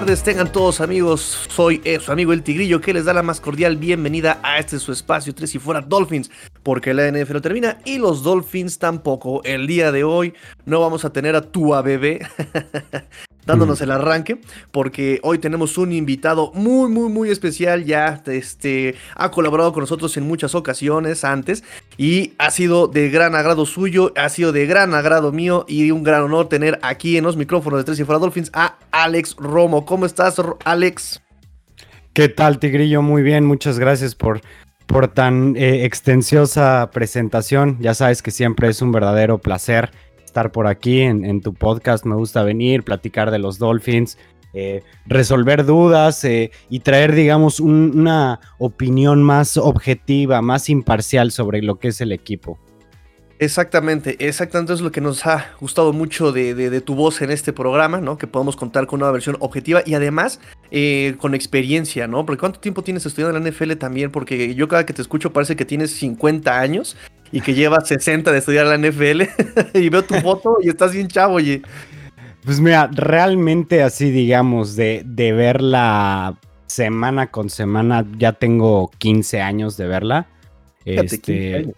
tardes, tengan todos amigos. Soy eh, su amigo El Tigrillo que les da la más cordial bienvenida a este su espacio 3 y fuera Dolphins, porque la NFL termina y los Dolphins tampoco. El día de hoy no vamos a tener a tu bebé dándonos el arranque, porque hoy tenemos un invitado muy, muy, muy especial. Ya este, ha colaborado con nosotros en muchas ocasiones antes y ha sido de gran agrado suyo, ha sido de gran agrado mío y un gran honor tener aquí en los micrófonos de Tres y Fuera Dolphins a Alex Romo. ¿Cómo estás, Alex? ¿Qué tal, Tigrillo? Muy bien, muchas gracias por, por tan eh, extensiosa presentación. Ya sabes que siempre es un verdadero placer estar por aquí en, tu podcast. Me gusta venir, platicar de los Dolphins, eh, resolver dudas eh, y traer, digamos, una opinión más objetiva, más imparcial sobre lo que es el equipo. Exactamente, exactamente es lo que nos ha gustado mucho de, tu voz en este programa, ¿no? Que podemos contar con una versión objetiva y además eh, con experiencia, ¿no? Porque ¿cuánto tiempo tienes estudiando en la NFL también? Porque yo cada que te escucho parece que tienes 50 años y que llevas 60 de estudiar la NFL y veo tu foto y estás bien chavo, oye. Pues mira, realmente así digamos, de, de verla semana con semana, ya tengo 15 años de verla. este,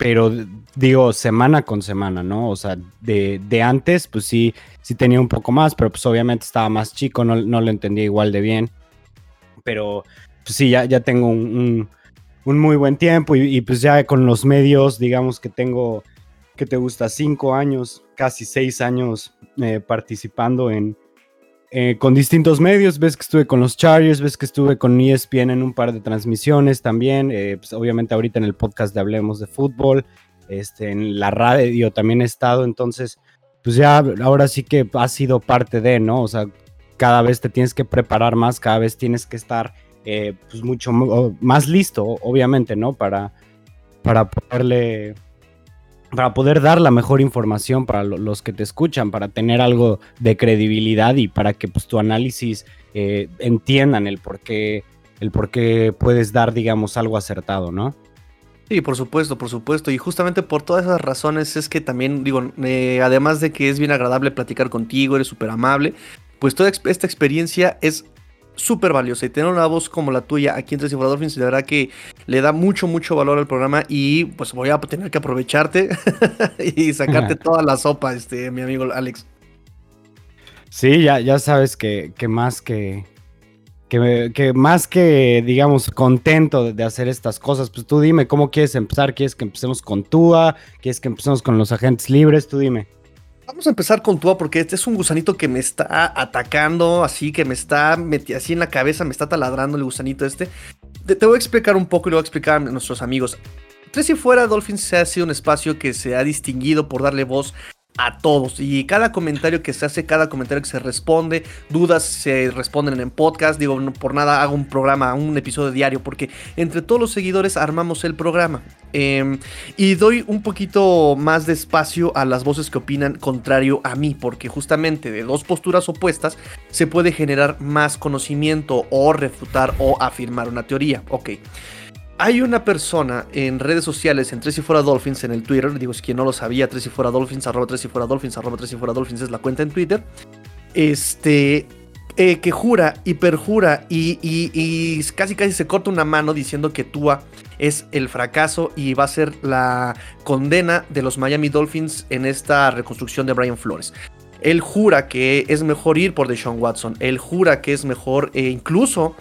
pero digo, semana con semana, ¿no? O sea, de, antes, pues sí, sí tenía un poco más, pero pues obviamente estaba más chico, no, no lo entendía igual de bien. Pero pues sí, ya, ya tengo un, muy buen tiempo y, pues ya con los medios, digamos que tengo, que te gusta, cinco años, casi seis años eh, participando en, eh, con distintos medios. Ves que estuve con los Chargers, ves que estuve con ESPN en un par de transmisiones también. Eh, pues, obviamente ahorita en el podcast de Hablemos de Fútbol, este, en la radio también he estado. Entonces, pues ya ahora sí que ha sido parte de, ¿no? O sea, cada vez te tienes que preparar más, cada vez tienes que estar eh, pues mucho más listo, obviamente, ¿no? Para, para poderle para poder dar la mejor información para los que te escuchan, para tener algo de credibilidad y para que pues, tu análisis eh, entiendan el por, qué, el puedes dar, digamos, algo acertado, ¿no? Sí, por supuesto, por supuesto. Y justamente por todas esas razones es que también, digo, eh, además de que es bien agradable platicar contigo, eres súper amable, pues toda esta experiencia es súper valiosa y tener una voz como la tuya aquí en Tres Dolphins, de verdad que le da mucho, mucho valor al programa y pues voy a tener que aprovecharte y sacarte toda la sopa, este, mi amigo Alex. Sí, ya, ya sabes que, que más que, que, más que, digamos, contento de hacer estas cosas, pues tú dime cómo quieres empezar, quieres que empecemos con Tua, quieres que empecemos con los agentes libres, tú dime. Vamos a empezar con Tua porque este es un gusanito que me está atacando, así que me está metiendo así en la cabeza, me está taladrando el gusanito este. Te, voy a explicar un poco y lo voy a explicar a nuestros amigos. Tres y fuera, Dolphins ha sido un espacio que se ha distinguido por darle voz a todos. Y cada comentario que se hace, cada comentario que se responde, dudas se responden en podcast. Digo, por nada hago un programa, un episodio diario, porque entre todos los seguidores armamos el programa. Em, y doy un poquito más de espacio a las voces que opinan contrario a mí, porque justamente de dos posturas opuestas se puede generar más conocimiento o refutar o afirmar una teoría. Ok. Hay una persona en redes sociales, en Tres y Fuera Dolphins, en el Twitter, digo, si quien no lo sabía, Tres y Fuera Dolphins, arroba Tres y Fuera Dolphins, arroba Tres y Fuera Dolphins es la cuenta en Twitter, este, eh, que jura y perjura y, y, casi casi se corta una mano diciendo que Tua es el fracaso y va a ser la condena de los Miami Dolphins en esta reconstrucción de Brian Flores. Él jura que es mejor ir por Deshaun Watson. Él jura que es mejor e incluso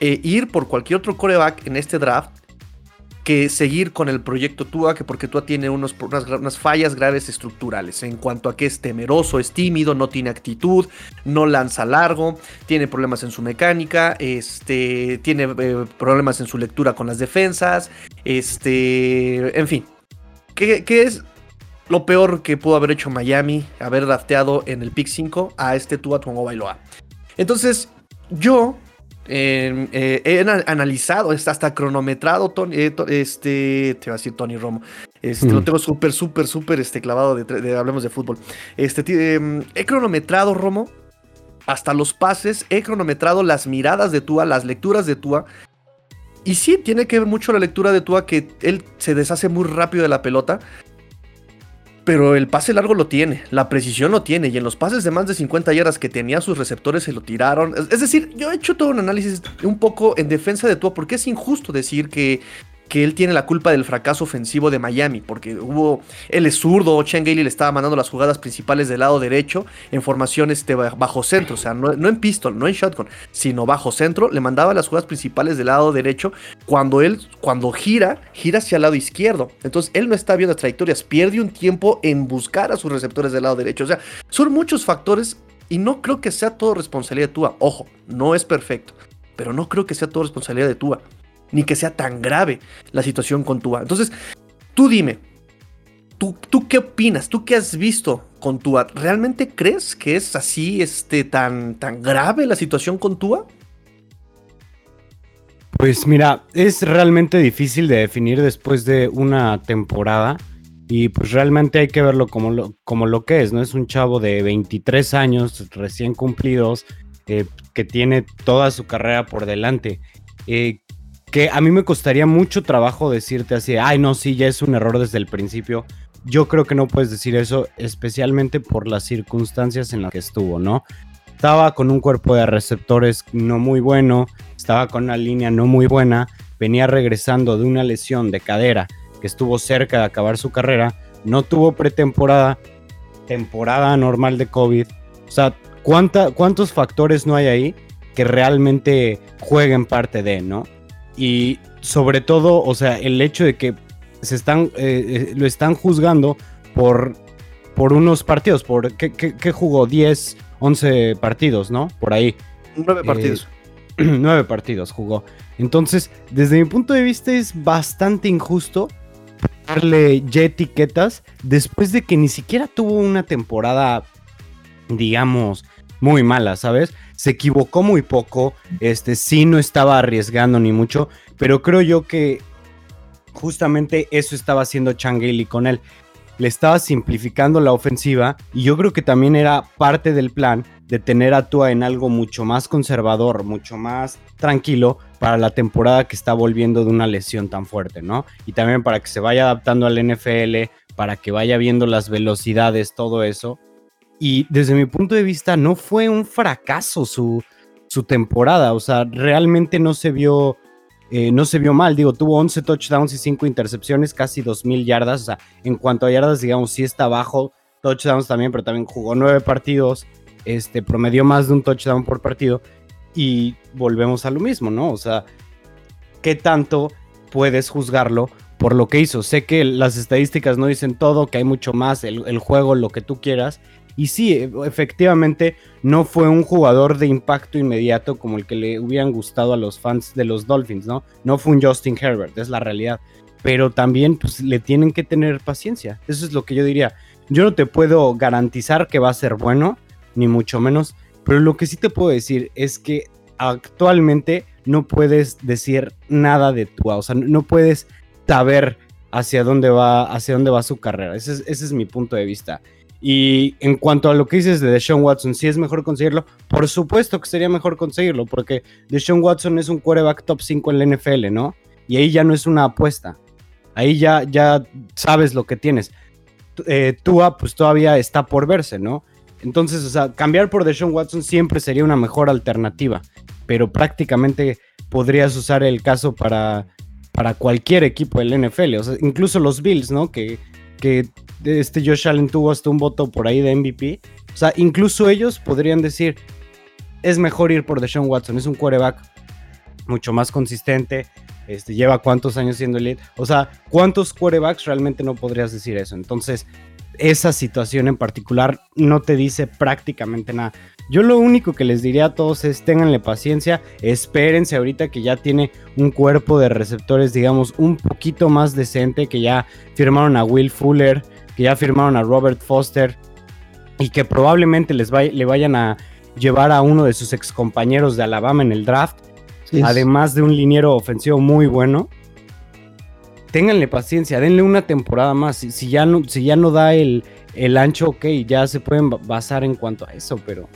eh, ir por cualquier otro coreback en este draft que seguir con el proyecto Tua, que porque Tua tiene unos, unas, fallas graves estructurales en cuanto a que es temeroso, es tímido, no tiene actitud, no lanza largo, tiene problemas en su mecánica, este, tiene eh, problemas en su lectura con las defensas, este, en fin, ¿qué, es lo peor que pudo haber hecho Miami, haber drafteado en el pick 5 a este Tua Tuango Bailoa? Entonces, yo eh, he analizado, hasta cronometrado, Tony, eh, este, te va a decir Tony Romo, este, lo tengo súper, súper, súper este, clavado de, hablemos de fútbol. Este, em, he cronometrado, Romo, hasta los pases, he cronometrado las miradas de Tua, las lecturas de Tua. Y sí, tiene que ver mucho la lectura de Tua, que él se deshace muy rápido de la pelota. Pero el pase largo lo tiene, la precisión lo tiene, y en los pases de más de 50 yardas que tenía sus receptores se lo tiraron. Es, decir, yo he hecho todo un análisis un poco en defensa de Tua, porque es injusto decir que que él tiene la culpa del fracaso ofensivo de Miami, porque hubo, él es zurdo, Chen Gailey le estaba mandando las jugadas principales del lado derecho en formación este, bajo centro, o sea, no, en pistol, no en shotgun, sino bajo centro, le mandaba las jugadas principales del lado derecho, cuando él, cuando gira, gira hacia el lado izquierdo, entonces él no está viendo trayectorias, pierde un tiempo en buscar a sus receptores del lado derecho, o sea, son muchos factores y no creo que sea todo responsabilidad de Tua, ojo, no es perfecto, pero no creo que sea todo responsabilidad de Tua ni que sea tan grave la situación con Tua. Entonces, tú dime, ¿tú, tú qué opinas? ¿Tú qué has visto con Tua? ¿Realmente crees que es así este, tan, tan grave la situación con Tua? Pues mira, es realmente difícil de definir después de una temporada. Y pues realmente hay que verlo como lo, como lo que es, ¿no? Es un chavo de 23 años recién cumplidos eh, que tiene toda su carrera por delante. Eh, que a mí me costaría mucho trabajo decirte así, ay no, sí, ya es un error desde el principio. Yo creo que no puedes decir eso, especialmente por las circunstancias en las que estuvo, ¿no? Estaba con un cuerpo de receptores no muy bueno, estaba con una línea no muy buena, venía regresando de una lesión de cadera que estuvo cerca de acabar su carrera, no tuvo pretemporada, temporada normal de COVID. O sea, ¿cuántos factores no hay ahí que realmente jueguen parte de, ¿no? Y sobre todo, o sea, el hecho de que se están, eh, eh, lo están juzgando por, por unos partidos, por ¿qué, jugó? 10, 11 partidos, ¿no? Por ahí. Nueve eh, partidos. nueve partidos jugó. Entonces, desde mi punto de vista es bastante injusto darle ya etiquetas después de que ni siquiera tuvo una temporada, digamos, muy mala, ¿sabes? Se equivocó muy poco, este sí no estaba arriesgando ni mucho, pero creo yo que justamente eso estaba haciendo Changeli con él. Le estaba simplificando la ofensiva y yo creo que también era parte del plan de tener a Tua en algo mucho más conservador, mucho más tranquilo para la temporada que está volviendo de una lesión tan fuerte, ¿no? Y también para que se vaya adaptando al NFL, para que vaya viendo las velocidades, todo eso. Y desde mi punto de vista no fue un fracaso su, su temporada, o sea, realmente no se vio... Eh, no se vio mal, digo, tuvo 11 touchdowns y 5 intercepciones, casi 2.000 yardas, o sea, en cuanto a yardas, digamos, sí está bajo, touchdowns también, pero también jugó 9 partidos, este, promedió más de un touchdown por partido, y volvemos a lo mismo, ¿no? O sea, ¿qué tanto puedes juzgarlo por lo que hizo? Sé que las estadísticas no dicen todo, que hay mucho más, el, el juego, lo que tú quieras, y sí, e, efectivamente, no fue un jugador de impacto inmediato como el que le hubieran gustado a los fans de los Dolphins, ¿no? No fue un Justin Herbert, es la realidad. Pero también, pues, le tienen que tener paciencia. Eso es lo que yo diría. Yo no te puedo garantizar que va a ser bueno, ni mucho menos. Pero lo que sí te puedo decir es que actualmente no puedes decir nada de tu, o sea, no puedes saber hacia dónde va, hacia dónde va su carrera. Ese es, ese es mi punto de vista. Y en cuanto a lo que dices de Deshaun Watson, si es mejor conseguirlo, por supuesto que sería mejor conseguirlo, porque Deshaun Watson es un quarterback top 5 en la NFL, ¿no? Y ahí ya no es una apuesta. Ahí ya, ya sabes lo que tienes. Eh, Tua, pues todavía está por verse, ¿no? Entonces, o sea, cambiar por Deshaun Watson siempre sería una mejor alternativa, pero prácticamente podrías usar el caso para, para cualquier equipo del NFL, o sea, incluso los Bills, ¿no? Que, que este Josh Allen tuvo hasta un voto por ahí de MVP. O sea, incluso ellos podrían decir, es mejor ir por Deshaun Watson, es un quarterback mucho más consistente, este, lleva cuántos años siendo elite. O sea, ¿cuántos quarterbacks realmente no podrías decir eso? Entonces, esa situación en particular no te dice prácticamente nada. Yo lo único que les diría a todos es ténganle paciencia, espérense ahorita que ya tiene un cuerpo de receptores, digamos, un poquito más decente, que ya firmaron a Will Fuller, que ya firmaron a Robert Foster y que probablemente les le vayan a llevar a uno de sus ex compañeros de Alabama en el draft, además de un liniero ofensivo muy bueno. Ténganle paciencia, denle una temporada más. Si, ya, no, si ya no da el, el ancho, ok, ya se pueden basar en cuanto a eso, pero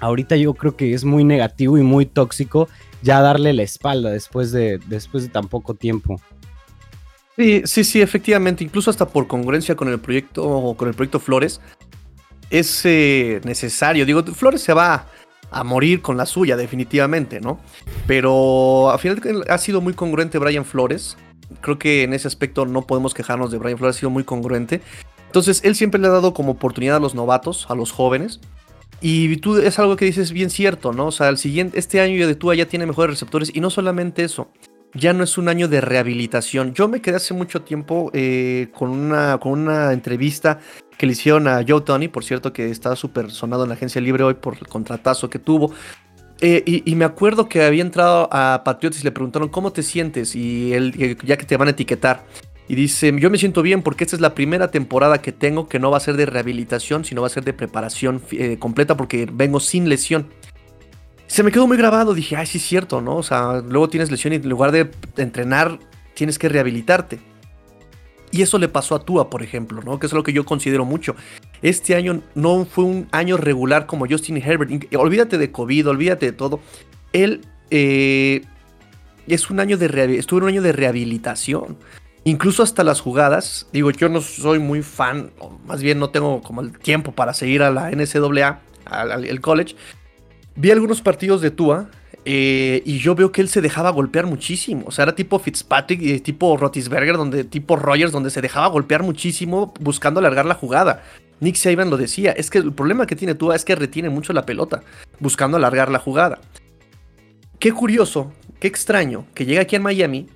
ahorita yo creo que es muy negativo y muy tóxico ya darle la espalda después de, después de tan poco tiempo. Sí, sí, sí, efectivamente. Incluso hasta por congruencia con el proyecto, con el proyecto Flores, es eh, necesario. Digo, Flores se va a morir con la suya, definitivamente, ¿no? Pero al final ha sido muy congruente Brian Flores. Creo que en ese aspecto no podemos quejarnos de Brian Flores, ha sido muy congruente. Entonces, él siempre le ha dado como oportunidad a los novatos, a los jóvenes. Y tú es algo que dices bien cierto, ¿no? O sea, el siguiente, este año de Tua ya tiene mejores receptores. Y no solamente eso, ya no es un año de rehabilitación. Yo me quedé hace mucho tiempo eh, con, una, con una entrevista que le hicieron a Joe Tony, por cierto, que está súper sonado en la agencia libre hoy por el contratazo que tuvo. Eh, y, me acuerdo que había entrado a Patriots y le preguntaron cómo te sientes y él, ya que te van a etiquetar. Y dice, yo me siento bien porque esta es la primera temporada que tengo que no va a ser de rehabilitación, sino va a ser de preparación eh, completa porque vengo sin lesión. Se me quedó muy grabado, dije, ay, sí es cierto, ¿no? O sea, luego tienes lesión y en lugar de entrenar tienes que rehabilitarte. Y eso le pasó a Tua, por ejemplo, ¿no? Que es lo que yo considero mucho. Este año no fue un año regular como Justin Herbert. Olvídate de COVID, olvídate de todo. Él eh, es un año de estuvo en un año de rehabilitación. Incluso hasta las jugadas. Digo, yo no soy muy fan, o más bien no tengo como el tiempo para seguir a la NCAA, al college. Vi algunos partidos de Tua eh, y yo veo que él se dejaba golpear muchísimo. O sea, era tipo Fitzpatrick y tipo Rotisberger, donde, tipo Rogers, donde se dejaba golpear muchísimo buscando alargar la jugada. Nick Saban lo decía, es que el problema que tiene Tua es que retiene mucho la pelota, buscando alargar la jugada. Qué curioso, qué extraño que llega aquí en Miami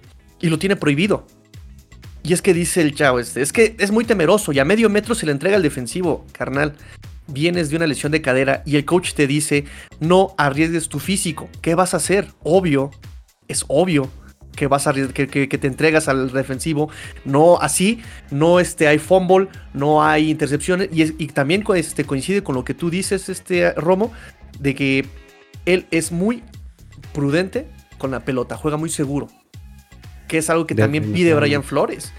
y lo tiene prohibido. Y es que dice el chavo este, es que es muy temeroso y a medio metro se le entrega al defensivo, carnal vienes de una lesión de cadera y el coach te dice, no arriesgues tu físico, ¿qué vas a hacer? Obvio, es obvio que vas a que, que, te entregas al defensivo. No así, no este, hay fumble, no hay intercepciones. Y, también este, coincide con lo que tú dices, este, Romo, de que él es muy prudente con la pelota, juega muy seguro. Que es algo que también pide Brian Flores.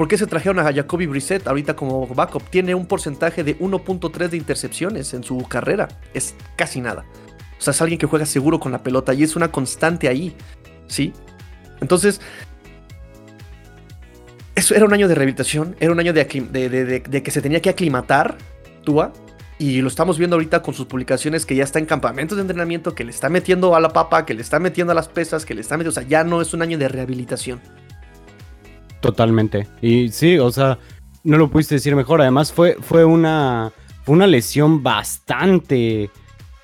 ¿Por qué se trajeron a Jacoby Brissett ahorita como backup? Tiene un porcentaje de 1.3 de intercepciones en su carrera. Es casi nada. O sea, es alguien que juega seguro con la pelota y es una constante ahí. ¿Sí? Entonces, eso era un año de rehabilitación, era un año de, que se tenía que aclimatar Tua. Y lo estamos viendo ahorita con sus publicaciones que ya está en campamentos de entrenamiento, que le está metiendo a la papa, que le está metiendo a las pesas, que le está metiendo. O sea, ya no es un año de rehabilitación. Totalmente. Y sí, o sea, no lo pudiste decir mejor. Además, fue, fue una, una lesión bastante,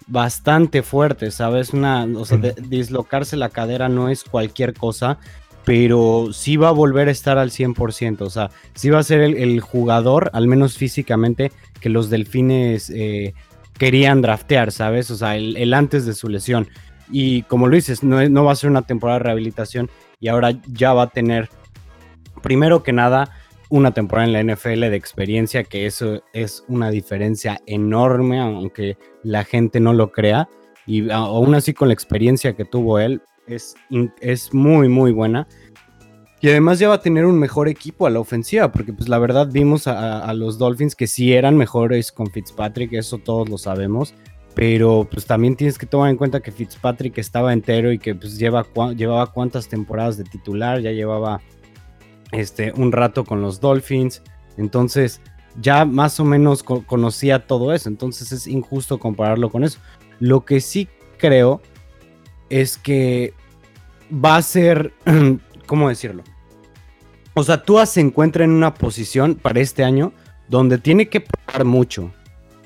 bastante fuerte, ¿sabes? Una, o sea, dislocarse la cadera no es cualquier cosa, pero sí va a volver a estar al 100%. O sea, sí va a ser el, jugador, al menos físicamente, que los delfines eh, querían draftear, ¿sabes? O sea, el, antes de su lesión. Y como lo dices, no, no va a ser una temporada de rehabilitación y ahora ya va a tener primero que nada, una temporada en la NFL de experiencia, que eso es una diferencia enorme, aunque la gente no lo crea. Y aún así con la experiencia que tuvo él, es, es muy, muy buena. Y además ya va a tener un mejor equipo a la ofensiva, porque pues la verdad vimos a, los Dolphins que sí eran mejores con Fitzpatrick, eso todos lo sabemos, pero pues también tienes que tomar en cuenta que Fitzpatrick estaba entero y que pues lleva, llevaba cuántas temporadas de titular, ya llevaba este, un rato con los Dolphins. Entonces, ya más o menos conocía todo eso. Entonces es injusto compararlo con eso. Lo que sí creo es que va a ser, ¿cómo decirlo? O sea, Tua se encuentra en una posición para este año donde tiene que probar mucho.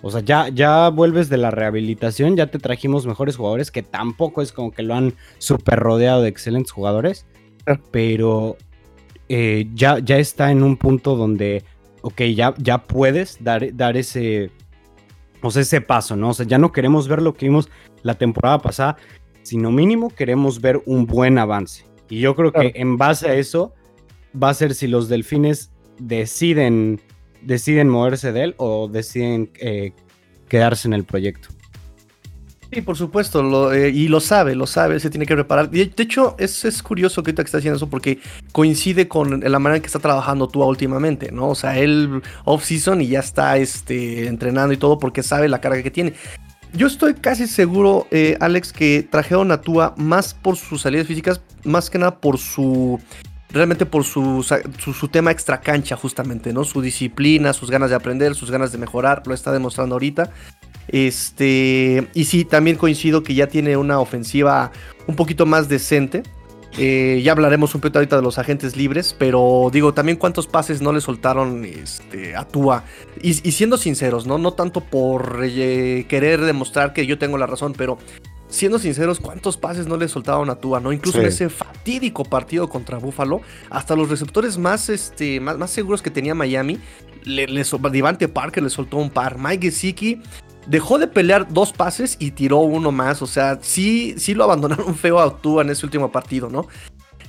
O sea, ya, ya vuelves de la rehabilitación, ya te trajimos mejores jugadores, que tampoco es como que lo han super rodeado de excelentes jugadores. Pero eh, ya, ya está en un punto donde, ok, ya, ya puedes dar, dar ese, o sea, ese paso, ¿no? O sea, ya no queremos ver lo que vimos la temporada pasada, sino mínimo queremos ver un buen avance. Y yo creo que en base a eso va a ser si los delfines deciden, deciden moverse de él o deciden eh, quedarse en el proyecto. Sí, por supuesto, eh, y lo sabe, lo sabe, se tiene que preparar. De, hecho, es, es curioso que ahorita que está haciendo eso porque coincide con la manera en que está trabajando tú últimamente, ¿no? O sea, él off-season y ya está este, entrenando y todo porque sabe la carga que tiene. Yo estoy casi seguro, eh, Alex, que trajeron a Tua más por sus salidas físicas, más que nada por su realmente por su, su, tema extra cancha, justamente, ¿no? Su disciplina, sus ganas de aprender, sus ganas de mejorar, lo está demostrando ahorita. Este, y sí, también coincido que ya tiene una ofensiva un poquito más decente. Eh, ya hablaremos un poquito ahorita de los agentes libres, pero digo, también cuántos pases no le soltaron este, a Tua. Y, siendo sinceros, ¿no? No tanto por eh, querer demostrar que yo tengo la razón, pero siendo sinceros, cuántos pases no le soltaron a Tua, ¿no? Incluso en ese fatídico partido contra Buffalo, hasta los receptores más, este, más, más seguros que tenía Miami, le, le, Divante Parker le soltó un par. Mike Gesicki dejó de pelear dos pases y tiró uno más. O sea, sí, sí lo abandonaron feo a Tua en ese último partido, ¿no?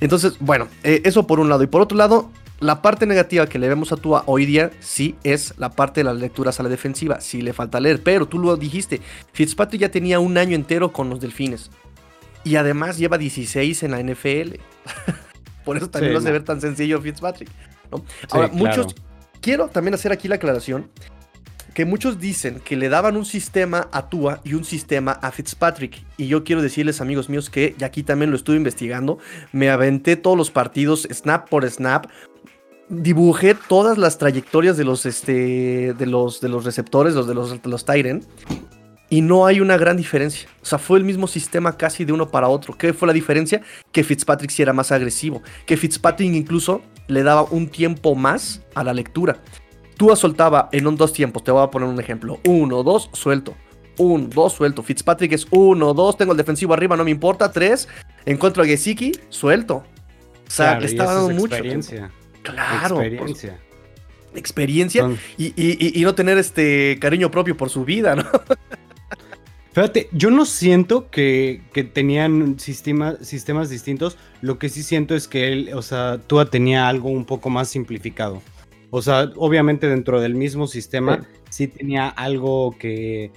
Entonces, bueno, eh, eso por un lado. Y por otro lado, la parte negativa que le vemos a Tua hoy día sí es la parte de las lecturas a la defensiva. Sí le falta leer, pero tú lo dijiste. Fitzpatrick ya tenía un año entero con los delfines. Y además lleva 16 en la NFL. por eso también no se ve tan sencillo Fitzpatrick. Ahora, muchos. Quiero también hacer aquí la aclaración que muchos dicen que le daban un sistema a Tua y un sistema a Fitzpatrick. Y yo quiero decirles, amigos míos, que ya aquí también lo estuve investigando. Me aventé todos los partidos, snap por snap. Dibujé todas las trayectorias de los, este, de los, de los receptores, los de los, de los Tyren. Y no hay una gran diferencia. O sea, fue el mismo sistema casi de uno para otro. ¿Qué fue la diferencia? Que Fitzpatrick sí era más agresivo. Que Fitzpatrick incluso le daba un tiempo más a la lectura. Tua soltaba en un dos tiempos. Te voy a poner un ejemplo. Uno, dos, suelto. Un, dos, suelto. Fitzpatrick es uno, dos, tengo el defensivo arriba, no me importa. Tres, encuentro a Gesicki, suelto. O sea, le estaba dando mucho. Experiencia. Claro. Experiencia. experiencia y, no tener este cariño propio por su vida, ¿no? Fíjate, yo no siento que, tenían sistemas distintos. Lo que sí siento es que él, o sea, Tua tenía algo un poco más simplificado. O sea, obviamente dentro del mismo sistema sí, tenía algo que,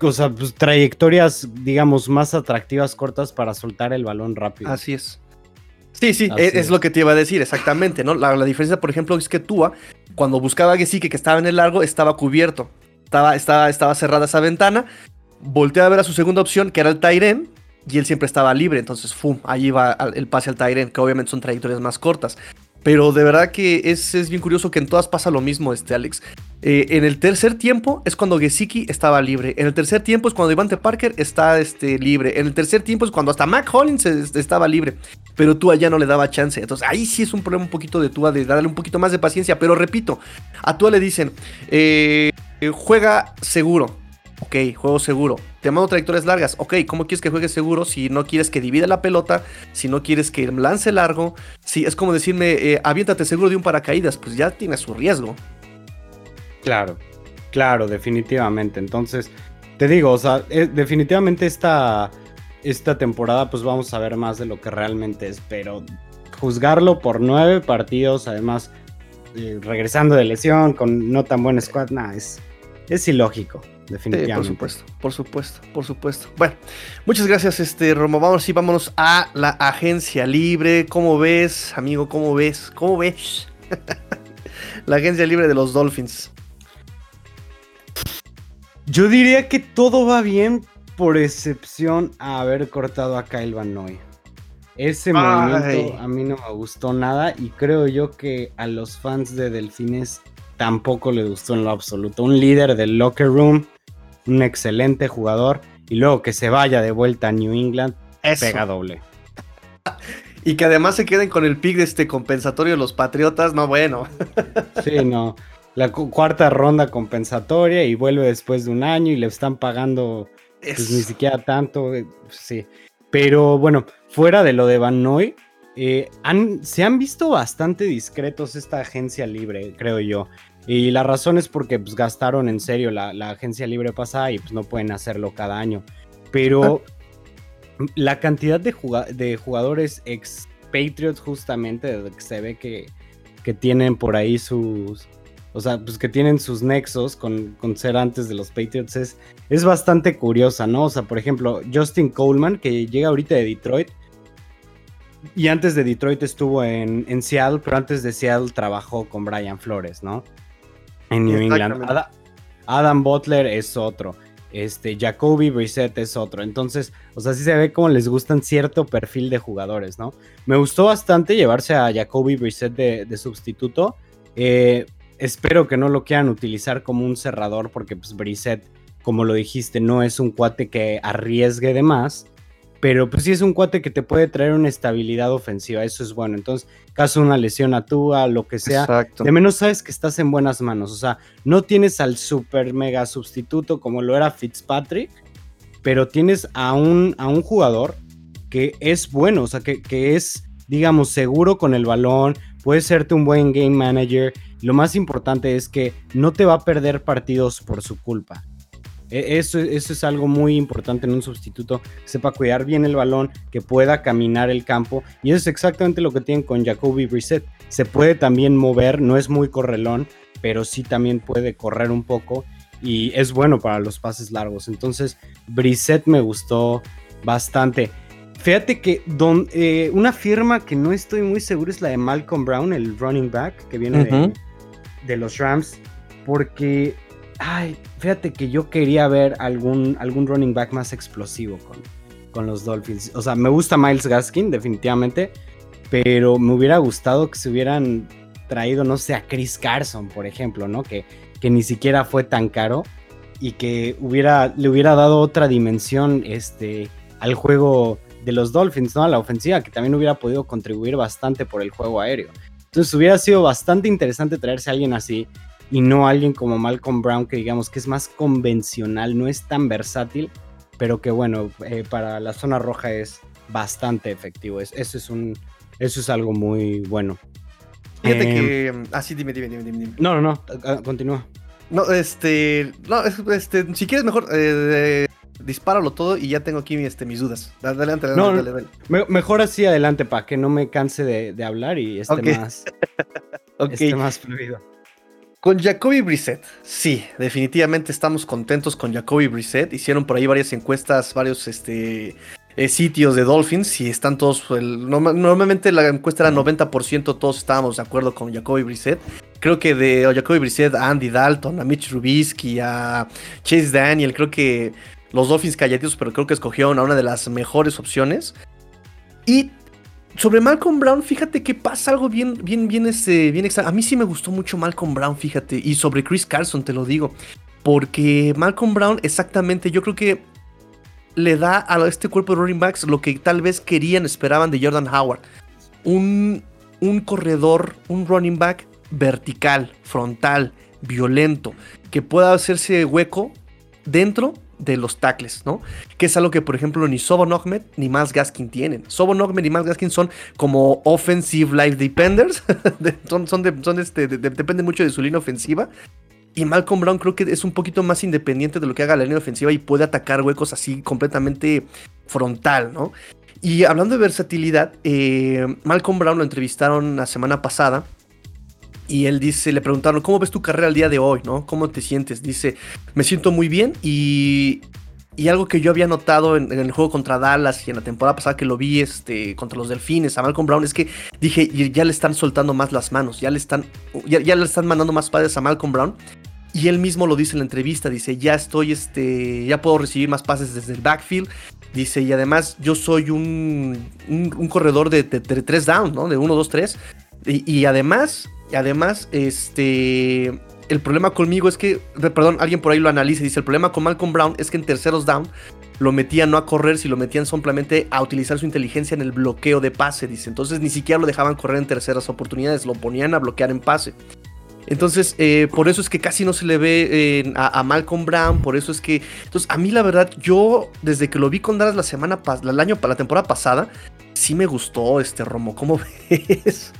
o sea, pues, trayectorias, digamos, más atractivas, cortas para soltar el balón rápido. Así es. Sí, sí, e, es, lo que te iba a decir, exactamente, ¿no? La, diferencia, por ejemplo, es que Tua, cuando buscaba a Gesicki, que estaba en el largo, estaba cubierto. Estaba, estaba, estaba cerrada esa ventana. Volteaba a ver a su segunda opción, que era el Tyren, y él siempre estaba libre. Entonces, ¡fum! Allí va el pase al Tyren, que obviamente son trayectorias más cortas. Pero de verdad que es, es, bien curioso que en todas pasa lo mismo, este Alex. Eh, en el tercer tiempo es cuando Gesicki estaba libre. En el tercer tiempo es cuando Devante Parker está este, libre. En el tercer tiempo es cuando hasta Mac Hollins estaba libre. Pero Tua ya no le daba chance. Entonces ahí sí es un problema un poquito de Tua, de darle un poquito más de paciencia. Pero repito, a Tua le dicen, eh, juega seguro. Ok, juego seguro. Te mando trayectorias largas. Ok, ¿cómo quieres que juegue seguro si no quieres que divida la pelota? Si no quieres que lance largo. Si es como decirme, eh, aviéntate seguro de un paracaídas. Pues ya tiene su riesgo. Claro, claro, definitivamente. Entonces, te digo, o sea, eh, definitivamente esta, esta temporada, pues vamos a ver más de lo que realmente es. Pero juzgarlo por nueve partidos, además, eh, regresando de lesión, con no tan buen squad, nada, es, es ilógico definitivamente. por supuesto, por supuesto, por supuesto. Bueno, muchas gracias, este Romo. Vamos y vámonos a la agencia libre. ¿Cómo ves, amigo? ¿Cómo ves? ¿Cómo ves? la agencia libre de los Dolphins. Yo diría que todo va bien, por excepción a haber cortado a Kyle Van Noy. Ese movimiento a mí no me gustó nada y creo yo que a los fans de Delfines tampoco le gustó en lo absoluto. Un líder del locker room un excelente jugador y luego que se vaya de vuelta a New England, pega doble. Y que además se queden con el pick de este compensatorio los Patriotas, no bueno. Sí, no. La cuarta ronda compensatoria y vuelve después de un año y le están pagando pues, ni siquiera tanto. Eh, sí. Pero bueno, fuera de lo de Van Noy, eh, se han visto bastante discretos esta agencia libre, creo yo. Y la razón es porque pues, gastaron en serio la, agencia libre pasada y pues no pueden hacerlo cada año. Pero la cantidad de, de jugadores ex Patriots justamente, que se ve que, que, tienen por ahí sus... O sea, pues que tienen sus nexos con, con ser antes de los Patriots es, es bastante curiosa, ¿no? O sea, por ejemplo, Justin Coleman, que llega ahorita de Detroit, y antes de Detroit estuvo en, en, Seattle, pero antes de Seattle trabajó con Brian Flores, ¿no? en New England. Adam, Butler es otro. Este, Jacoby Brissett es otro. Entonces, o sea, sí se ve como les gustan cierto perfil de jugadores, ¿no? Me gustó bastante llevarse a Jacoby Brissett de, sustituto. Eh, espero que no lo quieran utilizar como un cerrador, porque pues Brissett, como lo dijiste, no es un cuate que arriesgue de más pero pues sí es un cuate que te puede traer una estabilidad ofensiva, eso es bueno. Entonces, caso una lesión a tú, a lo que sea, de menos sabes que estás en buenas manos. O sea, no tienes al super mega sustituto como lo era Fitzpatrick, pero tienes a un, a un jugador que es bueno, o sea, que, que es, digamos, seguro con el balón, puede serte un buen game manager. Lo más importante es que no te va a perder partidos por su culpa. E, eso, eso es algo muy importante en un sustituto, sepa cuidar bien el balón, que pueda caminar el campo. Y eso es exactamente lo que tienen con Jacoby Brissett. Se puede también mover, no es muy correlón, pero sí también puede correr un poco y es bueno para los pases largos. Entonces, Brissett me gustó bastante. Fíjate que eh, una firma que no estoy muy seguro es la de Malcolm Brown, el running back que viene de, de, los Rams, porque ay, fíjate que yo quería ver algún, algún running back más explosivo con, con los Dolphins. O sea, me gusta Miles Gaskin, definitivamente, pero me hubiera gustado que se hubieran traído, no sé, a Chris Carson, por ejemplo, ¿no? Que, que ni siquiera fue tan caro y que hubiera, le hubiera dado otra dimensión este, al juego de los Dolphins, ¿no? A la ofensiva, que también hubiera podido contribuir bastante por el juego aéreo. Entonces hubiera sido bastante interesante traerse a alguien así y no alguien como Malcolm Brown que digamos que es más convencional, no es tan versátil, pero que bueno, eh, para la zona roja es bastante efectivo. eso, es un, eso es algo muy bueno. Fíjate em, que... Ah, sí, dime, dime, dime, dime. No, no, no, ah, continúa. No, este... No, este, si quieres mejor... Eh, dispáralo todo y ya tengo aquí este, mis dudas. Adelante, adelante, mejor así adelante para que no me canse de, hablar y esté más, esté más fluido. Con Jacoby Brissett, sí, definitivamente estamos contentos con Jacoby Brissett. Hicieron por ahí varias encuestas, varios este, eh, sitios de Dolphins y están todos. normalmente la encuesta era 90%, todos estábamos de acuerdo con Jacoby Brissett. Creo que de Jacoby Brissett a Andy Dalton, a Mitch Rubisky, a Chase Daniel, creo que los Dolphins calladitos, pero creo que escogieron a una de las mejores opciones. Y sobre Malcolm Brown, fíjate que pasa algo bien, bien, bien, este, bien extra. A mí sí me gustó mucho Malcolm Brown, fíjate. Y sobre Chris Carson, te lo digo. Porque Malcolm Brown, exactamente, yo creo que le da a este cuerpo de running backs lo que tal vez querían, esperaban de Jordan Howard. Un, un corredor, un running back vertical, frontal, violento, que pueda hacerse hueco dentro de los tackles, ¿no? Que es algo que, por ejemplo, ni Sobon Ahmed ni Miles Gaskin tienen. Sobon Ahmed y Miles Gaskin son como offensive life dependers, son, son, de, son este, dependen mucho de su línea ofensiva. Y Malcolm Brown creo que es un poquito más independiente de lo que haga la línea ofensiva y puede atacar huecos así completamente frontal, ¿no? Y hablando de versatilidad, eh, Malcolm Brown lo entrevistaron la semana pasada y él dice, le preguntaron, ¿cómo ves tu carrera al día de hoy? ¿no? ¿Cómo te sientes? Dice, me siento muy bien y, y algo que yo había notado en, el juego contra Dallas y en la temporada pasada que lo vi este, contra los Delfines, a Malcolm Brown, es que dije, ya le están soltando más las manos, ya le están, ya, le están mandando más pases a Malcolm Brown. Y él mismo lo dice en la entrevista, dice, ya estoy, este, ya puedo recibir más pases desde el backfield. Dice, y además yo soy un, un, corredor de, de, tres downs, ¿no? De uno, dos, tres. Y, y además Además, este. El problema conmigo es que. Perdón, alguien por ahí lo analiza y dice: el problema con Malcolm Brown es que en terceros down lo metían no a correr, si lo metían simplemente a utilizar su inteligencia en el bloqueo de pase, dice. Entonces ni siquiera lo dejaban correr en terceras oportunidades, lo ponían a bloquear en pase. Entonces, eh, por eso es que casi no se le ve eh, a, Malcolm Brown, por eso es que... Entonces, a mí la verdad, yo desde que lo vi con Dallas la semana, año, la temporada pasada, sí me gustó este Romo, ¿cómo ves?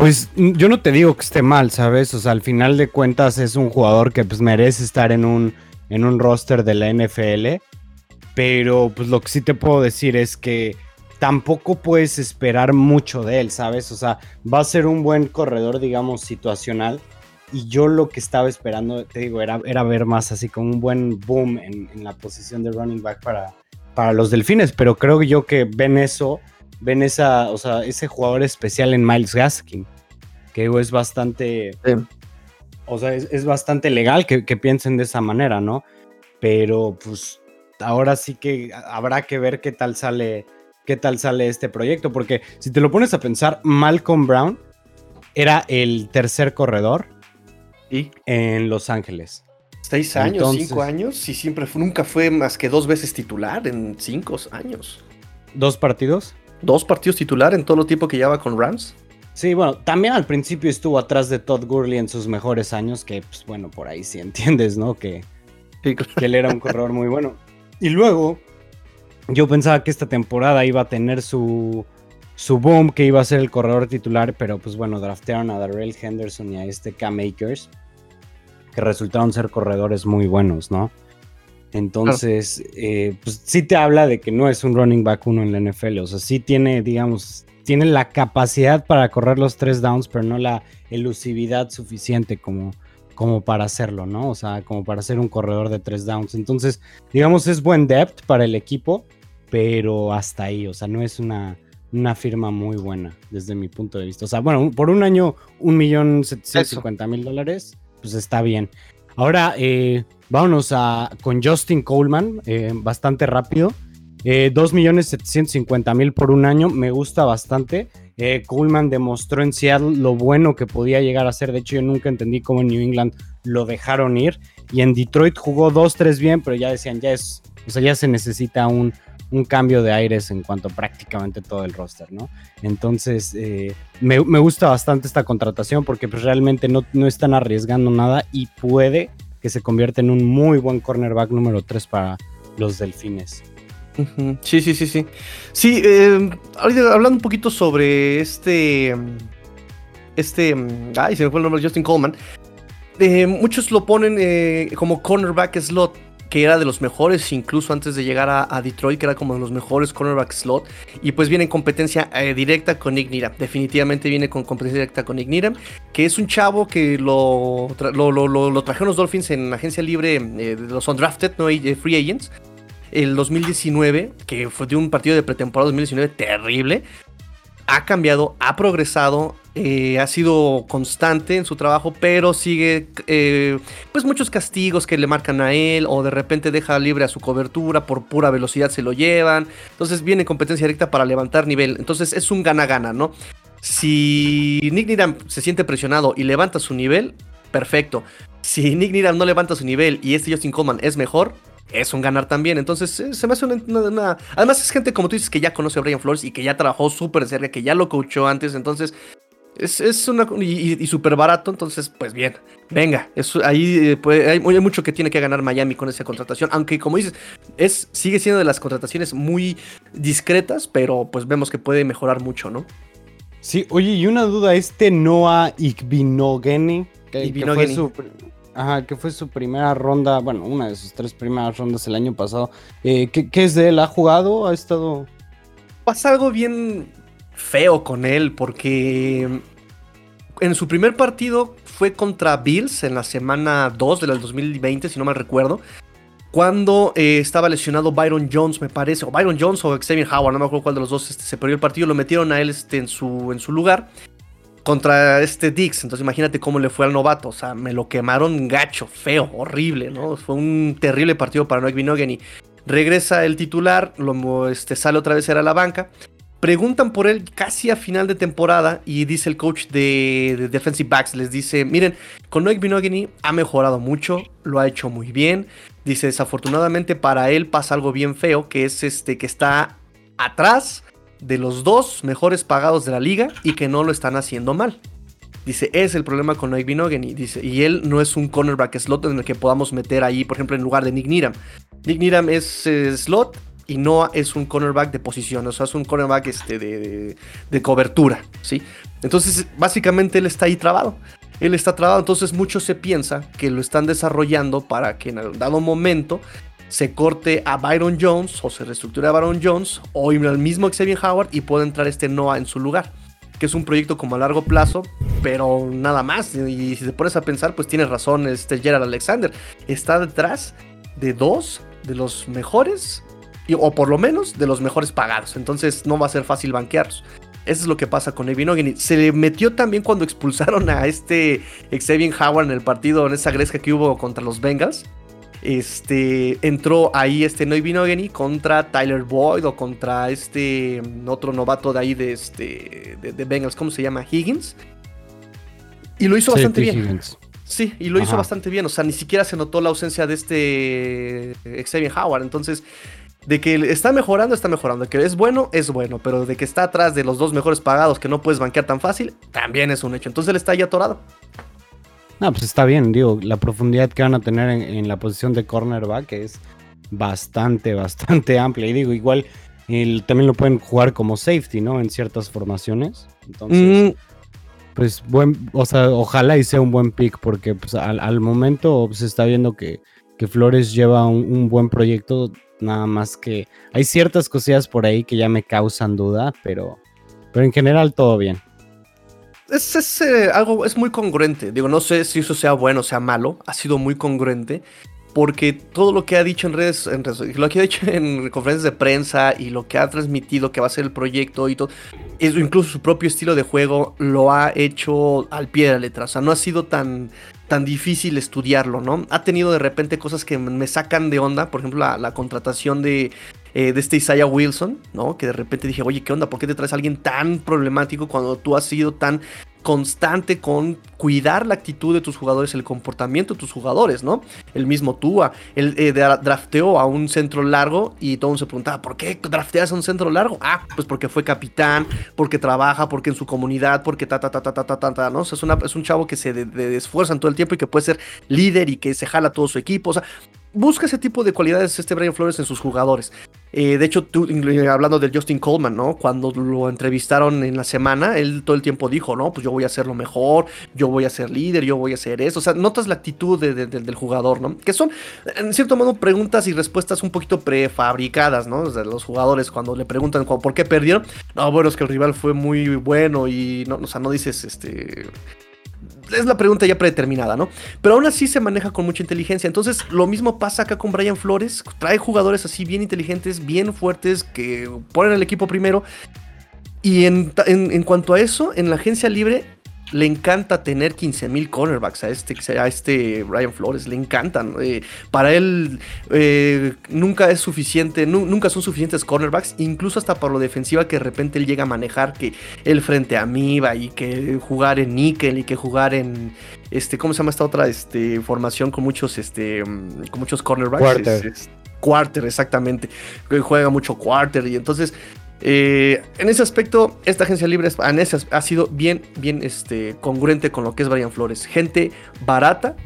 Pues yo no te digo que esté mal, ¿sabes? O sea, al final de cuentas es un jugador que pues merece estar en un, en un roster de la NFL. Pero pues lo que sí te puedo decir es que tampoco puedes esperar mucho de él, ¿sabes? O sea, va a ser un buen corredor, digamos, situacional. Y yo lo que estaba esperando, te digo, era, era ver más así como un buen boom en, en la posición de running back para, para los delfines. Pero creo yo que ven eso ven esa, o sea, ese jugador especial en Miles Gaskin, que es bastante... O sea, es, bastante legal que, piensen de esa manera, ¿no? Pero pues ahora sí que habrá que ver qué tal sale, qué tal sale este proyecto, porque si te lo pones a pensar, Malcolm Brown era el tercer corredor ¿Y? en Los Ángeles. Seis años, cinco años, y siempre nunca fue más que dos veces titular en cinco años. ¿Dos partidos? Dos partidos titular en todo el tiempo que lleva con Rams. Sí, bueno, también al principio estuvo atrás de Todd Gurley en sus mejores años, que pues bueno, por ahí sí entiendes, ¿no? Que, que él era un corredor muy bueno. Y luego, yo pensaba que esta temporada iba a tener su, su boom, que iba a ser el corredor titular, pero pues bueno, draftearon a Darrell Henderson y a este Cam Akers, que resultaron ser corredores muy buenos, ¿no? Entonces, eh, pues sí te habla de que no es un running back uno en la NFL, o sea, sí tiene, digamos, tiene la capacidad para correr los tres downs, pero no la elusividad suficiente como, como para hacerlo, ¿no? O sea, como para ser un corredor de tres downs. Entonces, digamos, es buen depth para el equipo, pero hasta ahí, o sea, no es una, una firma muy buena desde mi punto de vista. O sea, bueno, por un año, un millón setecientos mil dólares, pues está bien. Ahora, eh, vámonos a, con Justin Coleman, eh, bastante rápido. Eh, 2.750.000 por un año, me gusta bastante. Eh, Coleman demostró en Seattle lo bueno que podía llegar a ser. De hecho, yo nunca entendí cómo en New England lo dejaron ir. Y en Detroit jugó 2-3 bien, pero ya decían, ya es, o sea, ya se necesita un, un cambio de aires en cuanto a prácticamente todo el roster, ¿no? Entonces, eh, me, gusta bastante esta contratación porque pues, realmente no, no están arriesgando nada y puede que se convierta en un muy buen cornerback número 3 para los delfines. Sí, sí, sí, sí. Sí, eh, hablando un poquito sobre este. Este. Ay, se me fue el nombre, Justin Coleman. Eh, muchos lo ponen eh, como cornerback slot, que era de los mejores, incluso antes de llegar a, Detroit, que era como de los mejores cornerback slot. Y pues viene en competencia directa con Nick. Definitivamente viene con competencia directa con Nick que es un chavo que lo, lo, lo, trajeron los Dolphins en agencia libre de los undrafted, no free agents el 2019, que fue de un partido de pretemporada 2019 terrible, ha cambiado, ha progresado, eh, ha sido constante en su trabajo, pero sigue eh, pues muchos castigos que le marcan a él o de repente deja libre a su cobertura por pura velocidad se lo llevan. Entonces viene competencia directa para levantar nivel. Entonces es un gana-gana, ¿no? Si Nick Niram se siente presionado y levanta su nivel, perfecto. Si Nick Niram no levanta su nivel y este Justin Coleman es mejor, es un ganar también. Entonces, eh, se me hace una, Además, es gente, como tú dices, que ya conoce a Brian Flores y que ya trabajó súper cerca, que ya lo coachó antes. Entonces, es, una. Y, súper barato. Entonces, pues bien, venga. ahí eh, hay, mucho que tiene que ganar Miami con esa contratación. Aunque, como dices, es, sigue siendo de las contrataciones muy discretas, pero pues vemos que puede mejorar mucho, ¿no? Sí, oye, y una duda: este Noah Igbinogeni, que, que fue su Ajá, que fue su primera ronda, bueno, una de sus tres primeras rondas el año pasado. Eh, ¿qué, es de él? ¿Ha jugado? ¿Ha estado...? Pasa algo bien feo con él porque en su primer partido fue contra Bills en la semana 2 del 2020, si no mal recuerdo. Cuando eh, estaba lesionado Byron Jones, me parece, o Byron Jones o Xavier Howard, no me acuerdo cuál de los dos este, se perdió el partido, lo metieron a él este, en, su, en su lugar contra este Dix. Entonces imagínate cómo le fue al novato. O sea, me lo quemaron gacho, feo, horrible, ¿no? Fue un terrible partido para Noek Binogany. Regresa el titular, lo, este, sale otra vez a la banca. Preguntan por él casi a final de temporada y dice el coach de, Defensive Backs, les dice, miren, con Noek Binogany ha mejorado mucho, lo ha hecho muy bien. Dice, desafortunadamente para él pasa algo bien feo, que es este que está atrás de los dos mejores pagados de la liga y que no lo están haciendo mal. Dice, es el problema con Noah Binogany. Dice, y él no es un cornerback slot en el que podamos meter ahí, por ejemplo, en lugar de Nick Niram. Nick Niram es slot y Noah es un cornerback de posición, o sea, es un cornerback este, de, de, cobertura, ¿sí? Entonces, básicamente él está ahí trabado. Él está trabado, entonces mucho se piensa que lo están desarrollando para que en dado momento se corte a Byron Jones o se reestructure a Byron Jones o al mismo Xavier Howard y pueda entrar este Noah en su lugar. Que es un proyecto como a largo plazo, pero nada más. Y si te pones a pensar, pues tienes razón, este Gerald Alexander está detrás de dos de los mejores, o por lo menos de los mejores pagados. Entonces no va a ser fácil banquearlos. Eso es lo que pasa con Evin Ogeny. Se le metió también cuando expulsaron a este Xavier Howard en el partido, en esa gresca que hubo contra los Bengals. Este entró ahí este Noy Binogany contra Tyler Boyd o contra este mm, otro novato de ahí de este de, Bengals, ¿cómo se llama? Higgins. Y lo hizo bastante bien. Sí, y lo hizo bastante bien. O sea, ni siquiera se notó la ausencia de este Xavier Howard. Entonces, de que está mejorando, está mejorando. De que es bueno, es bueno. Pero de que está atrás de los dos mejores pagados que no puedes banquear tan fácil, también es un hecho. Entonces él está ahí atorado. No, pues está bien, digo, la profundidad que van a tener en, la posición de cornerback es bastante, bastante amplia. Y digo, igual también lo pueden jugar como safety, ¿no? En ciertas formaciones. Entonces, mm pues buen, o sea, ojalá y sea un buen pick porque pues, al, momento se está viendo que, que Flores lleva un, buen proyecto, nada más que hay ciertas cosillas por ahí que ya me causan duda, pero, pero en general todo bien. Es, eh, algo, es muy congruente, digo, no sé si eso sea bueno o sea malo, ha sido muy congruente porque todo lo que ha dicho en redes, lo que ha dicho en conferencias de prensa y lo que ha transmitido que va a ser el proyecto y todo, incluso su propio estilo de juego lo ha hecho al pie de la letra. O sea, no ha sido tan, tan difícil estudiarlo, ¿no? Ha tenido de repente cosas que me sacan de onda, por ejemplo, la, contratación de, eh, de este Isaiah Wilson, ¿no? Que de repente dije, oye, ¿qué onda? ¿Por qué te traes a alguien tan problemático cuando tú has sido tan constante con cuidar la actitud de tus jugadores, el comportamiento de tus jugadores, ¿no? El mismo Tua, él eh, drafteó a un centro largo y todo se preguntaba, ¿por qué drafteas a un centro largo? Ah, pues porque fue capitán, porque trabaja, porque en su comunidad, porque ta, ta, ta, ta, ta, ta, ta, ¿no? O sea, es, es un chavo que se de, esfuerza todo el tiempo y que puede ser líder y que se jala todo su equipo, o sea, busca ese tipo de cualidades este Brian Flores en sus jugadores. Eh, de hecho, tú, hablando del Justin Coleman, ¿no? Cuando lo entrevistaron en la semana, él todo el tiempo dijo, no, pues yo voy a hacer lo mejor, yo voy a ser líder, yo voy a hacer eso. O sea, notas la actitud del jugador, ¿no? Que son, en cierto modo, preguntas y respuestas un poquito prefabricadas, ¿no? De los jugadores cuando le preguntan por qué perdieron. No, bueno, es que el rival fue muy bueno y no, o sea, no dices, este es la pregunta ya predeterminada, ¿no? Pero aún así se maneja con mucha inteligencia. Entonces, lo mismo pasa acá con Brian Flores. Trae jugadores así bien inteligentes, bien fuertes, que ponen el equipo primero. Y en, en cuanto a eso, en la agencia libre le encanta tener 15 mil cornerbacks a este, a este Brian Flores, le encantan. Eh, para él eh, nunca es suficiente, nunca son suficientes cornerbacks, incluso hasta por lo defensiva que de repente él llega a manejar, que él frente a Miba y que jugar en níquel y que jugar en, este, ¿cómo se llama esta otra este, formación con muchos, este, con muchos cornerbacks? Quarter. quarter, exactamente. Juega mucho quarter y entonces eh, en ese aspecto, esta agencia libre ha sido bien, bien este, congruente con lo que es Brian Flores. Gente barata,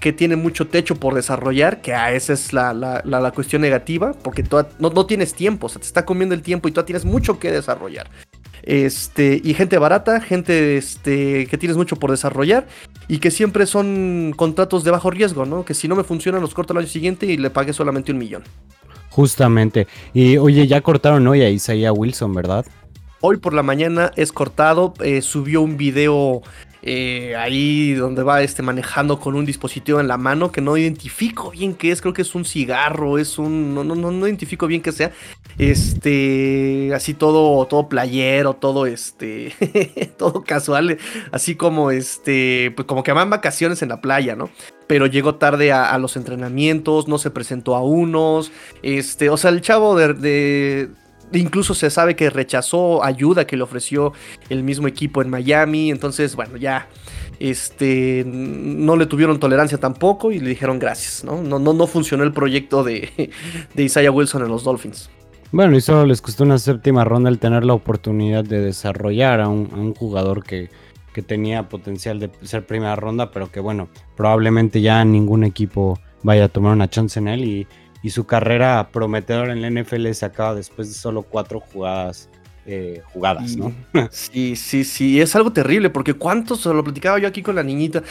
que tiene mucho techo por desarrollar, que a esa es la, cuestión negativa, porque no, tienes tiempo, o sea, te está comiendo el tiempo y tú tienes mucho que desarrollar. Este, y gente barata, gente este, que tienes mucho por desarrollar y que siempre son contratos de bajo riesgo, ¿no? Que si no me funcionan los corto el año siguiente y le pagué solamente un millón. Justamente. Y oye, ya cortaron hoy a Isaiah Wilson, ¿verdad? Hoy por la mañana es cortado, eh, subió un video eh, ahí donde va este, manejando con un dispositivo en la mano que no identifico bien qué es, creo que es un cigarro, es un, no, no, no, identifico bien qué sea, este, así todo, todo playero, todo este, todo casual, así como este, pues como que van vacaciones en la playa, ¿no? Pero llegó tarde a, los entrenamientos, no se presentó a unos, este, o sea, el chavo de Incluso se sabe que rechazó ayuda que le ofreció el mismo equipo en Miami. Entonces, bueno, ya este, no le tuvieron tolerancia tampoco y le dijeron gracias. No, no, no, no funcionó el proyecto de, de Isaiah Wilson en los Dolphins. Bueno, y solo les costó una séptima ronda el tener la oportunidad de desarrollar a un, jugador que, que, tenía potencial de ser primera ronda, pero que bueno, probablemente ya ningún equipo vaya a tomar una chance en él y y su carrera prometedora en la NFL se acaba después de solo cuatro jugadas. Eh, jugadas, ¿no? Sí, sí, sí, es algo terrible porque cuántos, lo platicaba yo aquí con la niñita,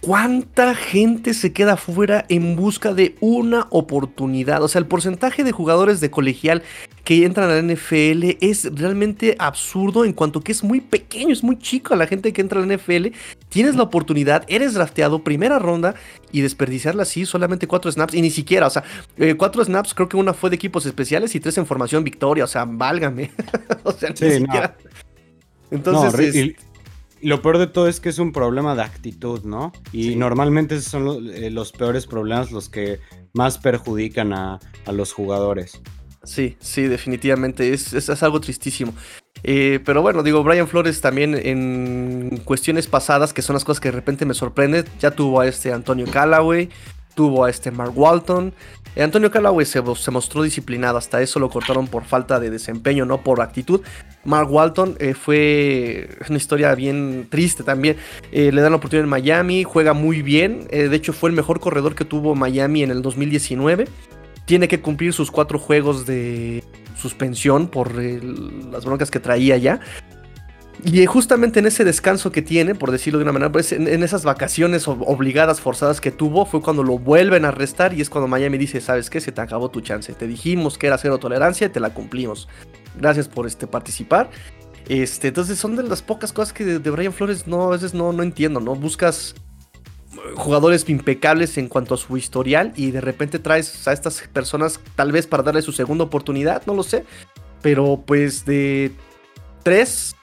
¿Cuánta gente se queda fuera en busca de una oportunidad? O sea, el porcentaje de jugadores de colegial que entran a la NFL es realmente absurdo en cuanto que es muy pequeño, es muy chico la gente que entra a la NFL. Tienes la oportunidad, eres drafteado, primera ronda y desperdiciarla así, solamente cuatro snaps y ni siquiera, o sea, eh, cuatro snaps, creo que una fue de equipos especiales y tres en formación victoria, o sea, válgame. o sea, ni siquiera. Entonces. Lo peor de todo es que es un problema de actitud, ¿no? Y normalmente son eh, los, peores problemas los que más perjudican a, los jugadores. Sí, sí, definitivamente. Es, es, algo tristísimo. Eh, pero bueno, digo, Brian Flores también en cuestiones pasadas, que son las cosas que de repente me sorprenden, ya tuvo a este Antonio Callaway, tuvo a este Mark Walton. Eh, Antonio Callaway se, mostró disciplinado, hasta eso lo cortaron por falta de desempeño, no por actitud. Mark Walton eh, fue una historia bien triste también. le dan la oportunidad en Miami, juega muy bien. de hecho, fue el mejor corredor que tuvo Miami en el 2019. Tiene que cumplir sus cuatro juegos de suspensión por las broncas que traía ya. Y justamente en ese descanso que tiene, por decirlo de una manera, pues en, esas vacaciones obligadas, forzadas que tuvo, fue cuando lo vuelven a arrestar y es cuando Miami dice, ¿sabes qué? Se te acabó tu chance. Te dijimos que era cero tolerancia y te la cumplimos. Gracias por este, participar. Este, entonces son de las pocas cosas que de, Brian Flores no, a veces no, no entiendo, ¿no? Buscas jugadores impecables en cuanto a su historial y de repente traes a estas personas tal vez para darle su segunda oportunidad, no lo sé. Pero pues de tres,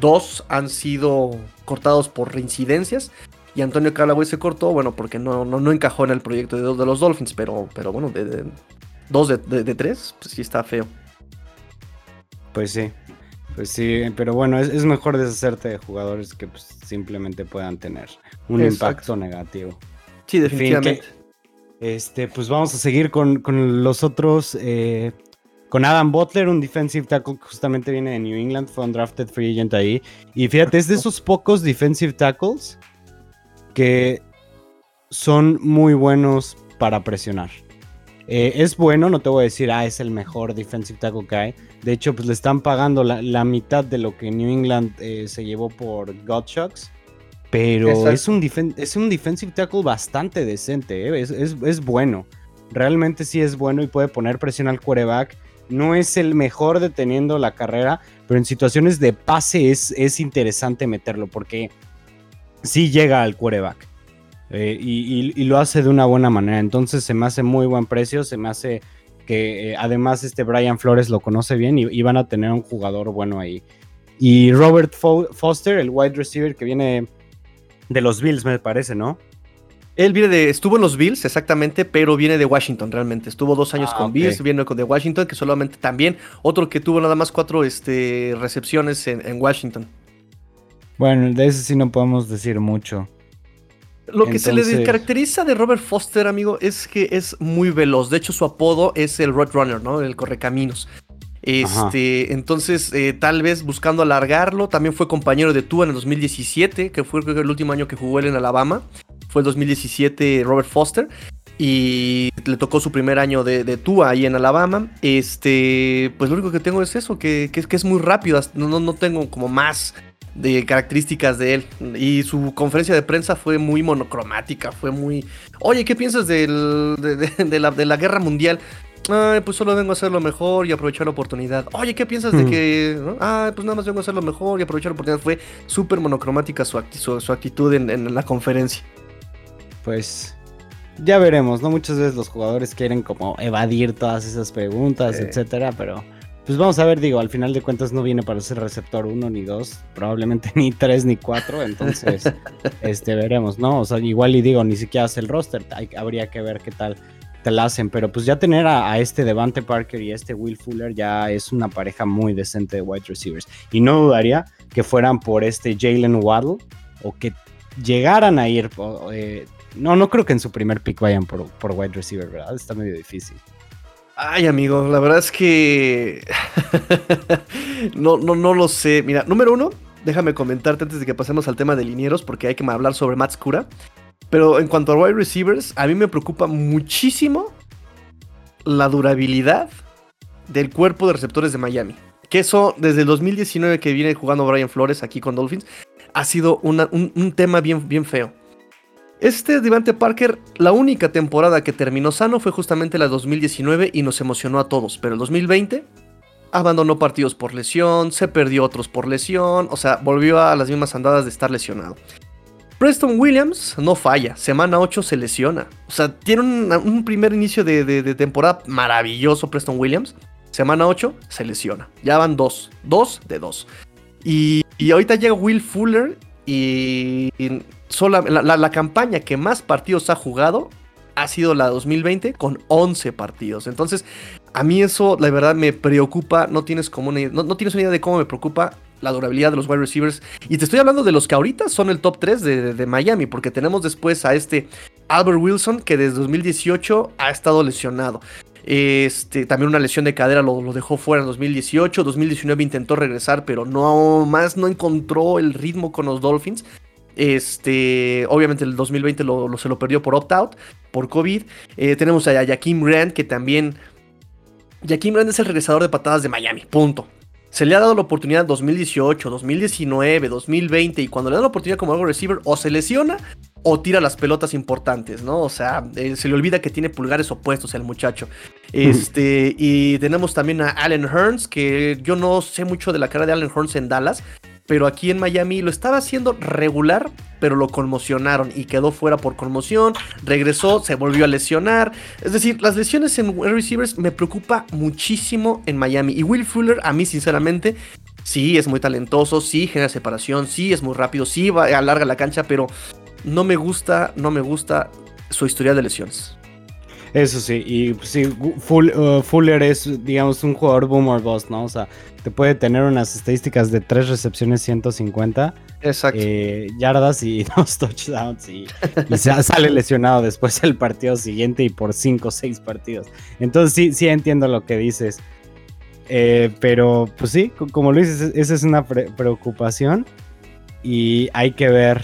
dos han sido cortados por reincidencias. Y Antonio Callaway se cortó, bueno, porque no, no, encajó en el proyecto de, de los Dolphins, pero, pero bueno, de, dos de, de, tres, pues sí está feo. Pues sí, pues sí, pero bueno, es, mejor deshacerte de jugadores que pues, simplemente puedan tener un impacto negativo. Sí, definitivamente. este, pues vamos a seguir con, los otros. Eh, con Adam Butler, un defensive tackle que justamente viene de New England, fue un drafted free agent ahí. Y fíjate, es de esos pocos defensive tackles que son muy buenos para presionar. Eh, es bueno, no te voy a decir, ah, es el mejor defensive tackle que hay. De hecho, pues le están pagando la, mitad de lo que New England eh, se llevó por Godshucks. Pero es un, es un defensive tackle bastante decente, eh, es, bueno. Realmente sí es bueno y puede poner presión al quarterback. No es el mejor deteniendo la carrera, pero en situaciones de pase es, es interesante meterlo porque sí llega al quarterback. Eh, y, lo hace de una buena manera. Entonces se me hace muy buen precio, se me hace que eh, además este Brian Flores lo conoce bien y, van a tener un jugador bueno ahí. Y Robert Foster, el wide receiver que viene de los Bills, me parece, ¿no? Él viene de, estuvo en los Bills, exactamente, pero viene de Washington realmente. Estuvo dos años ah, con Bills, viene de Washington, que solamente también, otro que tuvo nada más cuatro este, recepciones en, en Washington. Bueno, de ese sí no podemos decir mucho. Lo que se le caracteriza de Robert Foster, amigo, es que es muy veloz. De hecho, su apodo es el Roadrunner, ¿no? El correcaminos. Este, entonces, eh, tal vez buscando alargarlo, también fue compañero de Tua en el 2017, que fue el último año que jugó él en Alabama. Fue el 2017 Robert Foster. Y le tocó su primer año de, de Tua ahí en Alabama. Este, pues lo único que tengo es eso, que, que, que es muy rápido. No, no tengo como más de características de él. Y su conferencia de prensa fue muy monocromática, fue muy... Oye, ¿qué piensas del, de, la, de, la, guerra mundial? Ay, pues solo vengo a hacer lo mejor y aprovechar la oportunidad. Oye, ¿qué piensas de que.? Ay, pues nada más vengo a hacer lo mejor y aprovechar la oportunidad. Fue súper monocromática su, su, actitud en, la conferencia. Pues. Ya veremos, ¿no? Muchas veces los jugadores quieren como evadir todas esas preguntas, etcétera, pero pues vamos a ver, digo, al final de cuentas no viene para ser receptor 1 ni 2, probablemente ni 3 ni 4, entonces este veremos, ¿no? O sea, igual y digo, ni siquiera hace el roster, habría que ver qué tal te la hacen, pero pues ya tener a, este Devante Parker y este Will Fuller ya es una pareja muy decente de wide receivers. Y no dudaría que fueran por este Jalen Waddle o que llegaran a ir, eh, no, no creo que en su primer pick vayan por, por wide receiver, ¿verdad? Está medio difícil. Ay, amigo, la verdad es que no, no, no lo sé. Mira, número uno, déjame comentarte antes de que pasemos al tema de linieros, porque hay que hablar sobre Matt Scura. Pero en cuanto a wide receivers, a mí me preocupa muchísimo la durabilidad del cuerpo de receptores de Miami. Que eso, desde el 2019 que viene jugando Brian Flores aquí con Dolphins, ha sido un, un, tema bien, bien feo. Este Devante Parker, la única temporada que terminó sano fue justamente la 2019 y nos emocionó a todos, pero el 2020 abandonó partidos por lesión, se perdió otros por lesión, o sea, volvió a las mismas andadas de estar lesionado. Preston Williams no falla, semana 8 se lesiona, o sea, tiene un, primer inicio de, temporada maravilloso Preston Williams, semana 8 se lesiona, ya van dos, dos de dos. Y, ahorita llega Will Fuller y, la, campaña que más partidos ha jugado ha sido la 2020 con 11 partidos. Entonces, a mí eso, la verdad, me preocupa. No tienes, como una, no, tienes una idea de cómo me preocupa la durabilidad de los wide receivers. Y te estoy hablando de los que ahorita son el top 3 de, Miami, porque tenemos después a este Albert Wilson, que desde 2018 ha estado lesionado. Este, también una lesión de cadera lo, lo, dejó fuera en 2018. 2019 intentó regresar, pero no más no encontró el ritmo con los Dolphins. Este, obviamente el 2020 lo, se lo perdió por opt-out, por COVID. Eh, tenemos a Jaquim Rand, que también. Jaquim Rand es el regresador de patadas de Miami, punto. Se le ha dado la oportunidad 2018, 2019, 2020 y cuando le da la oportunidad como algo receiver o se lesiona o tira las pelotas importantes, ¿no? O sea, eh, se le olvida que tiene pulgares opuestos el muchacho. Este, y tenemos también a Allen Hearns, que yo no sé mucho de la cara de Allen Hearns en Dallas, pero aquí en Miami lo estaba haciendo regular, pero lo conmocionaron y quedó fuera por conmoción, regresó, se volvió a lesionar. Es decir, las lesiones en receivers me preocupa muchísimo en Miami. Y Will Fuller, a mí sinceramente, sí es muy talentoso, sí genera separación, sí es muy rápido, sí va, alarga la cancha, pero no me gusta, no me gusta su historial de lesiones. Eso sí, y sí, uh, Fuller es, digamos, un jugador boomer boss, ¿no? O sea, te puede tener unas estadísticas de tres recepciones, 150 eh, yardas y dos touchdowns y, sale lesionado después del partido siguiente y por cinco o seis partidos. Entonces sí, sí entiendo lo que dices. Eh, pero pues sí, como lo dices, esa es una preocupación y hay que ver,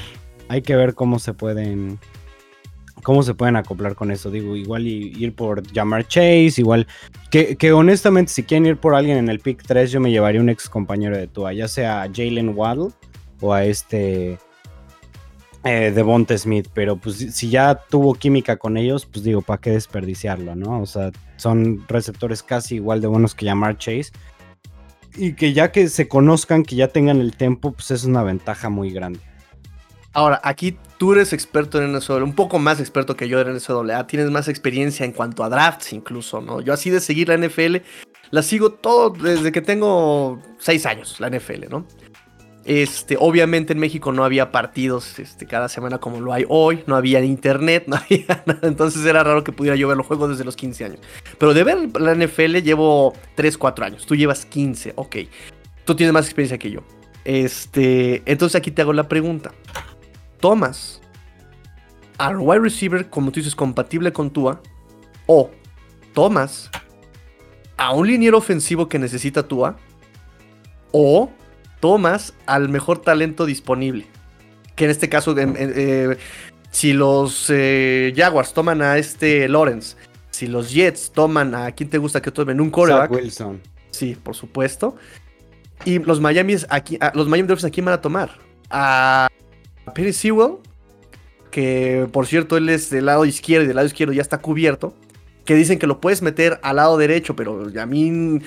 hay que ver cómo se pueden cómo se pueden acoplar con eso. Digo, igual ir por llamar Chase, igual que, honestamente si quieren ir por alguien en el pick 3, yo me llevaría un ex compañero de Tua, ya sea a Jalen Waddle o a este eh, Devonte Smith, pero pues si ya tuvo química con ellos, pues digo, ¿para qué desperdiciarlo, no? O sea, son receptores casi igual de buenos que llamar Chase. Y que ya que se conozcan, que ya tengan el tiempo, pues es una ventaja muy grande. Ahora, aquí tú eres experto en NSW, un poco más experto que yo en NSWA, tienes más experiencia en cuanto a drafts incluso, ¿no? Yo así de seguir la NFL, la sigo todo desde que tengo seis años, la NFL, ¿no? Este, obviamente en México no había partidos este, cada semana como lo hay hoy, no había internet, no había nada, entonces era raro que pudiera yo ver los juegos desde los 15 años. Pero de ver la NFL llevo 3, 4 años, tú llevas 15, ok. Tú tienes más experiencia que yo. Este, entonces aquí te hago la pregunta tomas al wide receiver, como tú dices, compatible con Tua, o tomas a un liniero ofensivo que necesita Tua, o tomas al mejor talento disponible. Que en este caso, eh, si los eh, Jaguars toman a este Lawrence, si los Jets toman a quien te gusta que tomen un coreback. Wilson. Sí, por supuesto. Y los Miami aquí, los Miami Dolphins aquí van a tomar a Perry Sewell, que por cierto él es del lado izquierdo y del lado izquierdo ya está cubierto, que dicen que lo puedes meter al lado derecho, pero a mí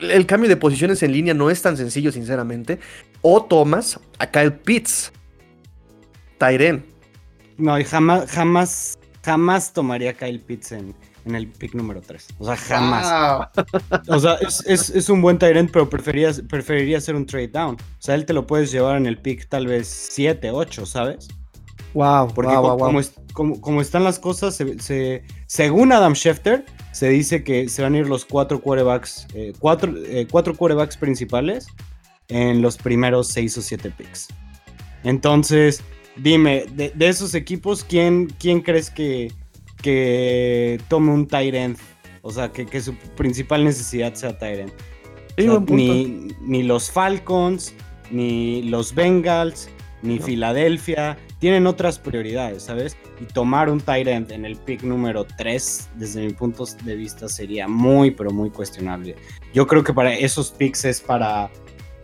el cambio de posiciones en línea no es tan sencillo, sinceramente. O tomas a Kyle Pitts, Tyren. No, jamás, jamás, jamás tomaría a Kyle Pitts en, el pick número 3. O sea, jamás. O sea, es, un buen Tyrant, pero preferiría, preferiría hacer un trade down. O sea, él te lo puedes llevar en el pick tal vez 7, 8, ¿sabes? Wow, Porque como, están las cosas, se, según Adam Schefter, se dice que se van a ir los cuatro quarterbacks, eh, cuatro, eh, cuatro quarterbacks principales en los primeros 6 o 7 picks. Entonces, dime, de, esos equipos, ¿quién, quién crees que, que tome un tight O sea, que, su principal necesidad sea tight ni, ni, los Falcons, ni los Bengals, ni Filadelfia. Tienen otras prioridades, ¿sabes? Y tomar un tight en el pick número 3, desde mi punto de vista, sería muy, pero muy cuestionable. Yo creo que para esos picks es para,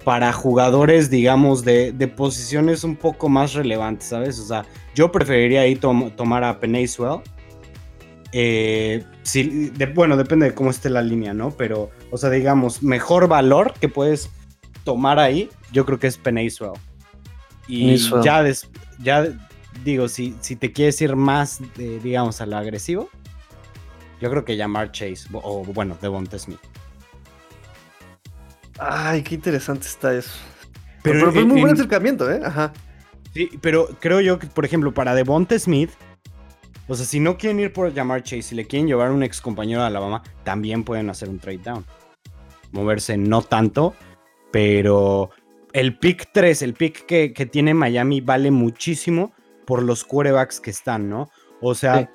para jugadores, digamos, de, posiciones un poco más relevantes, ¿sabes? O sea, yo preferiría ahí tomar a Penny eh, bueno, depende de cómo esté la línea, ¿no? Pero, o sea, digamos, mejor valor que puedes tomar ahí, yo creo que es Peniswell. Y ya, ya digo, si, si te quieres ir más, digamos, a lo agresivo, yo creo que llamar Chase, o bueno, Devonta Smith. Ay, qué interesante está eso. Pero, es muy buen acercamiento, ¿eh? Ajá. Sí, pero creo yo que, por ejemplo, para Devonta Smith, o sea, si no quieren ir por llamar Chase, si le quieren llevar un ex compañero de Alabama, también pueden hacer un trade down. Moverse no tanto, pero el pick 3, el pick que, tiene Miami vale muchísimo por los quarterbacks que están, ¿no? O sea,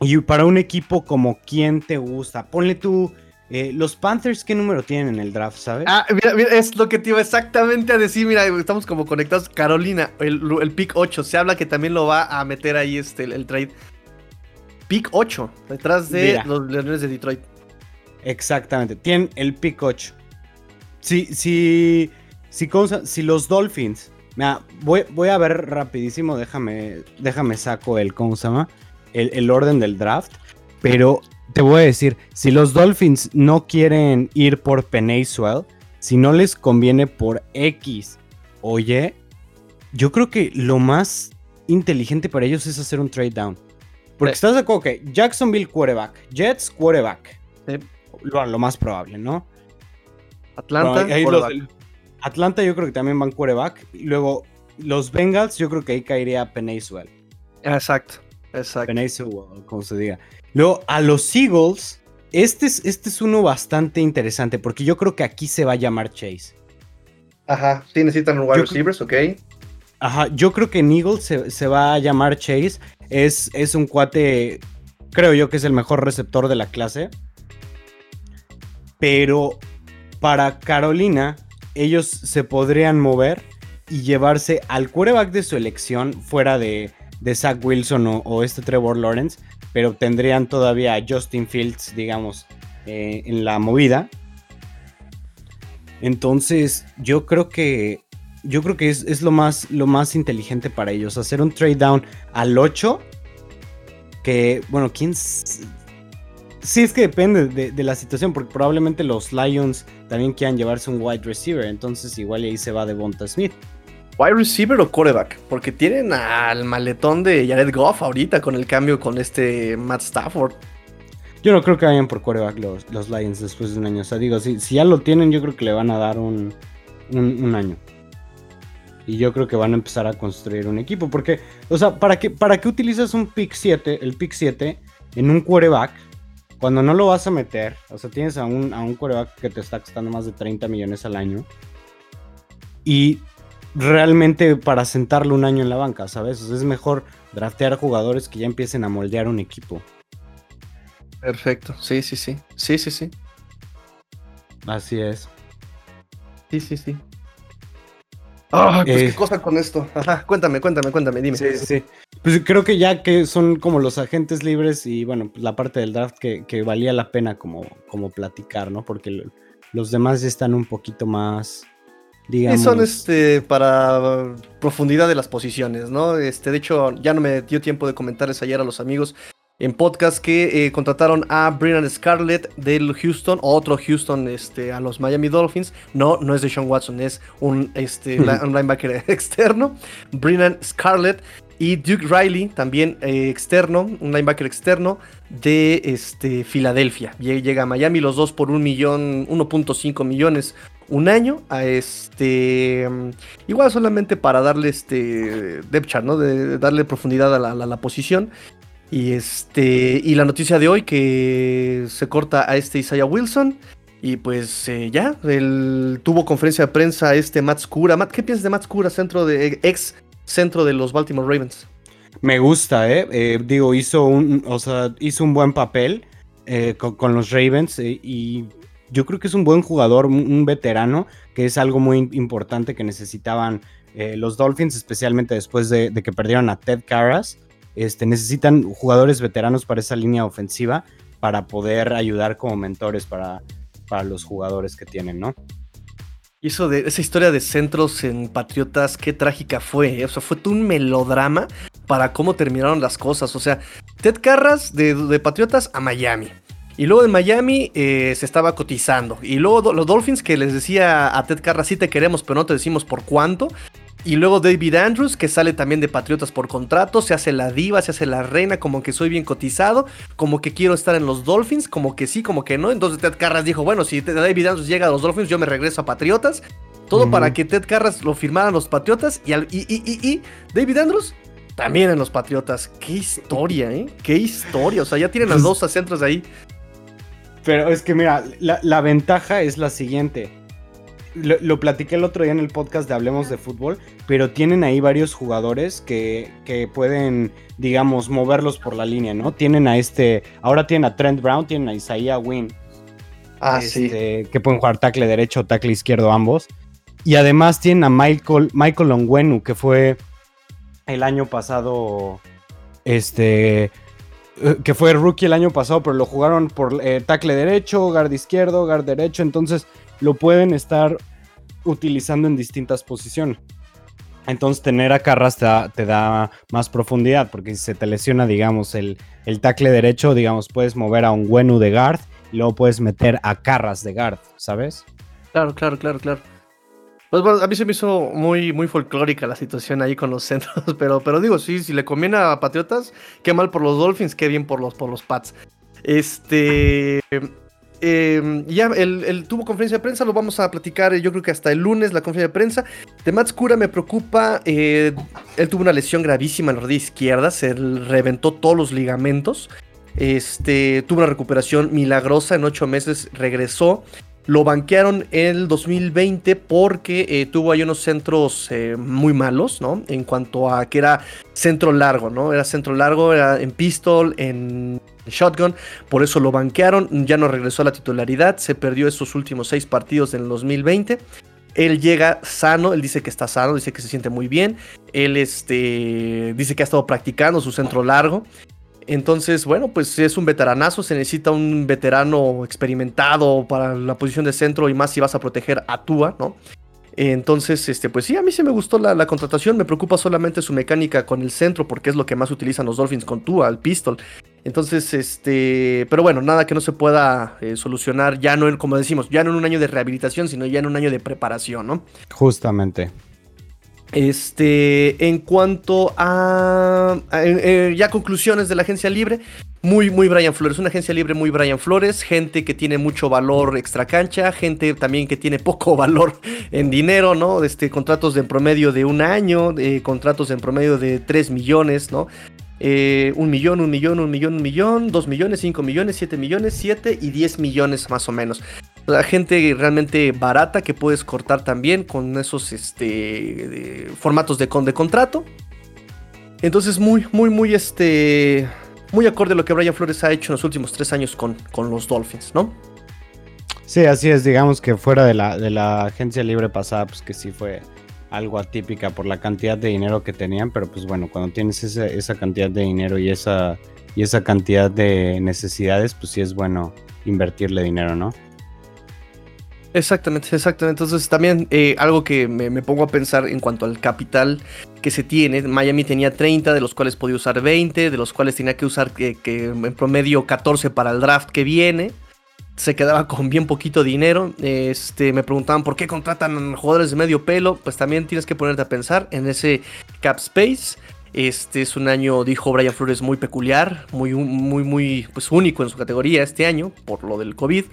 y para un equipo como quién te gusta, ponle tú. Eh, los Panthers, ¿qué número tienen en el draft, sabes? Ah, mira, mira, es lo que te iba exactamente a decir. Mira, estamos como conectados. Carolina, el, pick 8. Se habla que también lo va a meter ahí este, el, trade. Pick 8, detrás de los Leones de Detroit. Exactamente, tienen el pick 8. Si, si, si, si los Dolphins. Mira, voy, voy a ver rapidísimo, déjame, déjame saco el, ¿cómo se llama? El, el orden del draft. Pero te voy a decir, si los Dolphins no quieren ir por Penny si no les conviene por X o Y, yo creo que lo más inteligente para ellos es hacer un trade down. Porque estás de acuerdo que Jacksonville quarterback, Jets quarterback. Lo, más probable, ¿no? Atlanta. Atlanta yo creo que también van quarterback. Y luego los Bengals yo creo que ahí caería Penny Exacto, exacto. Como se diga. Luego, a los Eagles, este es, este es uno bastante interesante porque yo creo que aquí se va a llamar Chase. Ajá, sí necesitan un wide receivers, ok. Ajá, yo creo que en Eagles se, va a llamar Chase. Es, es un cuate, creo yo que es el mejor receptor de la clase. Pero para Carolina, ellos se podrían mover y llevarse al quarterback de su elección fuera de, de Zach Wilson o, este Trevor Lawrence pero tendrían todavía a Justin Fields, digamos, eh, en la movida. Entonces, yo creo que. Yo creo que es, lo, más, lo más inteligente para ellos. Hacer un trade down al 8. Que, bueno, quién. Sí, es que depende de, de, la situación, porque probablemente los Lions también quieran llevarse un wide receiver. Entonces, igual ahí se va de Bonta Smith. ¿Wide receiver o quarterback? Porque tienen al maletón de Jared Goff ahorita con el cambio con este Matt Stafford. Yo no creo que vayan por quarterback los, Lions después de un año. O sea, digo, si, si ya lo tienen, yo creo que le van a dar un, un, año. Y yo creo que van a empezar a construir un equipo. Porque, o sea, ¿para qué, para qué utilizas un pick 7, el pick 7, en un quarterback? Cuando no lo vas a meter, o sea, tienes a un, a un quarterback que te está costando más de 30 millones al año. Y realmente para sentarlo un año en la banca, ¿sabes? es mejor draftear jugadores que ya empiecen a moldear un equipo. Perfecto, sí, sí, sí. Sí, sí, sí. Así es. Sí, sí, sí. Ah, pues qué eh, cosa con esto. cuéntame, cuéntame, cuéntame, dime. Sí, sí. Pues creo que ya que son como los agentes libres y bueno, la parte del draft que, que valía la pena como, como platicar, ¿no? Porque los demás ya están un poquito más y son este para profundidad de las posiciones, ¿no? Este, de hecho, ya no me dio tiempo de comentarles ayer a los amigos en podcast que eh, contrataron a Brennan Scarlett del Houston, otro Houston este, a los Miami Dolphins. No, no es de Sean Watson, es un, este, linebacker externo. Brennan Scarlett y Duke Riley, también eh, externo, un linebacker externo de este, Filadelfia. Llega a Miami los dos por un millón, 1.5 millones un año a este igual solamente para darle este depth ¿no? De darle profundidad a la, posición. Y este y la noticia de hoy que se corta a este Isaiah Wilson y pues eh, ya, él tuvo conferencia de prensa este Matt Scura. Matt, ¿qué piensas de Matt Scura, centro de ex centro de los Baltimore Ravens? Me gusta, ¿eh? eh digo, hizo un, o sea, hizo un buen papel eh, con, los Ravens y yo creo que es un buen jugador, un, veterano, que es algo muy importante que necesitaban eh, los Dolphins, especialmente después de, que perdieron a Ted Carras. Este, necesitan jugadores veteranos para esa línea ofensiva para poder ayudar como mentores para, para los jugadores que tienen, ¿no? Y eso de esa historia de centros en Patriotas, qué trágica fue. ¿eh? O sea, fue un melodrama para cómo terminaron las cosas. O sea, Ted Carras de, de Patriotas a Miami. Y luego en Miami eh, se estaba cotizando. Y luego los Dolphins que les decía a Ted Carras, sí te queremos, pero no te decimos por cuánto. Y luego David Andrews, que sale también de Patriotas por contrato, se hace la diva, se hace la reina, como que soy bien cotizado, como que quiero estar en los Dolphins, como que sí, como que no. Entonces Ted Carras dijo, bueno, si David Andrews llega a los Dolphins, yo me regreso a Patriotas. Todo para que Ted Carras lo firmaran los Patriotas y, y, David Andrews también en los Patriotas. Qué historia, ¿eh? Qué historia. O sea, ya tienen las pues dos centros ahí. Pero es que mira, la, ventaja es la siguiente. Lo, platiqué el otro día en el podcast de Hablemos de Fútbol, pero tienen ahí varios jugadores que, que, pueden, digamos, moverlos por la línea, ¿no? Tienen a este, ahora tienen a Trent Brown, tienen a Isaiah Wynn. Ah, sí. Este, que pueden jugar tackle derecho o tackle izquierdo ambos. Y además tienen a Michael, Michael Onguenu, que fue el año pasado, este, que fue rookie el año pasado, pero lo jugaron por eh, tackle derecho, guard izquierdo, guard derecho, entonces lo pueden estar utilizando en distintas posiciones. Entonces tener a Carras te da, más profundidad, porque si se te lesiona, digamos, el, el tackle derecho, digamos, puedes mover a un Wenu de guard y luego puedes meter a Carras de guard, ¿sabes? Claro, claro, claro, claro. Pues a mí se me hizo muy, muy folclórica la situación ahí con los centros, pero, pero digo, sí, si le conviene a Patriotas, qué mal por los Dolphins, qué bien por los, por los Pats. Este. Em, ya, él, tuvo conferencia de prensa, lo vamos a platicar yo creo que hasta el lunes la conferencia de prensa. De Mats Cura me preocupa, eh, él tuvo una lesión gravísima en la rodilla izquierda, se reventó todos los ligamentos. Este, tuvo una recuperación milagrosa, en ocho meses regresó. Lo banquearon en el 2020 porque eh, tuvo ahí unos centros eh, muy malos, ¿no? En cuanto a que era centro largo, ¿no? Era centro largo, era en pistol, en shotgun, por eso lo banquearon, ya no regresó a la titularidad, se perdió esos últimos seis partidos en el 2020. Él llega sano, él dice que está sano, dice que se siente muy bien. Él este, dice que ha estado practicando su centro largo. Entonces, bueno, pues es un veteranazo, se necesita un veterano experimentado para la posición de centro y más si vas a proteger a Tua, ¿no? Entonces, este, pues sí, a mí sí me gustó la, contratación. Me preocupa solamente su mecánica con el centro, porque es lo que más utilizan los Dolphins con Tua, el pistol. Entonces, este, pero bueno, nada que no se pueda eh, solucionar ya no, en, como decimos, ya no en un año de rehabilitación, sino ya en un año de preparación, ¿no? Justamente. Este, en cuanto a, eh, ya conclusiones de la agencia libre, muy, muy Brian Flores, una agencia libre muy Brian Flores, gente que tiene mucho valor extra cancha, gente también que tiene poco valor en dinero, ¿no? Este, contratos en promedio de un año, contratos en promedio de 3 millones, ¿no? Eh, un millón, un millón, un millón, un millón, dos millones, cinco millones, siete millones, siete y diez millones más o menos. La gente realmente barata que puedes cortar también con esos este, formatos de, de contrato. Entonces muy, muy, muy, este, muy acorde a lo que Brian Flores ha hecho en los últimos tres años con, con los Dolphins, ¿no? Sí, así es, digamos que fuera de la, de la agencia libre pasada, pues que sí fue algo atípica por la cantidad de dinero que tenían, pero pues bueno, cuando tienes esa, cantidad de dinero y esa, y esa cantidad de necesidades, pues sí es bueno invertirle dinero, ¿no? Exactamente, exactamente. Entonces también eh, algo que me, pongo a pensar en cuanto al capital que se tiene. Miami tenía 30, de los cuales podía usar 20, de los cuales tenía que usar que, que en promedio 14 para el draft que viene se quedaba con bien poquito dinero. Este, me preguntaban por qué contratan jugadores de medio pelo. Pues también tienes que ponerte a pensar en ese cap space. Este es un año, dijo Brian Flores, muy peculiar, muy, muy, muy pues, único en su categoría este año por lo del COVID.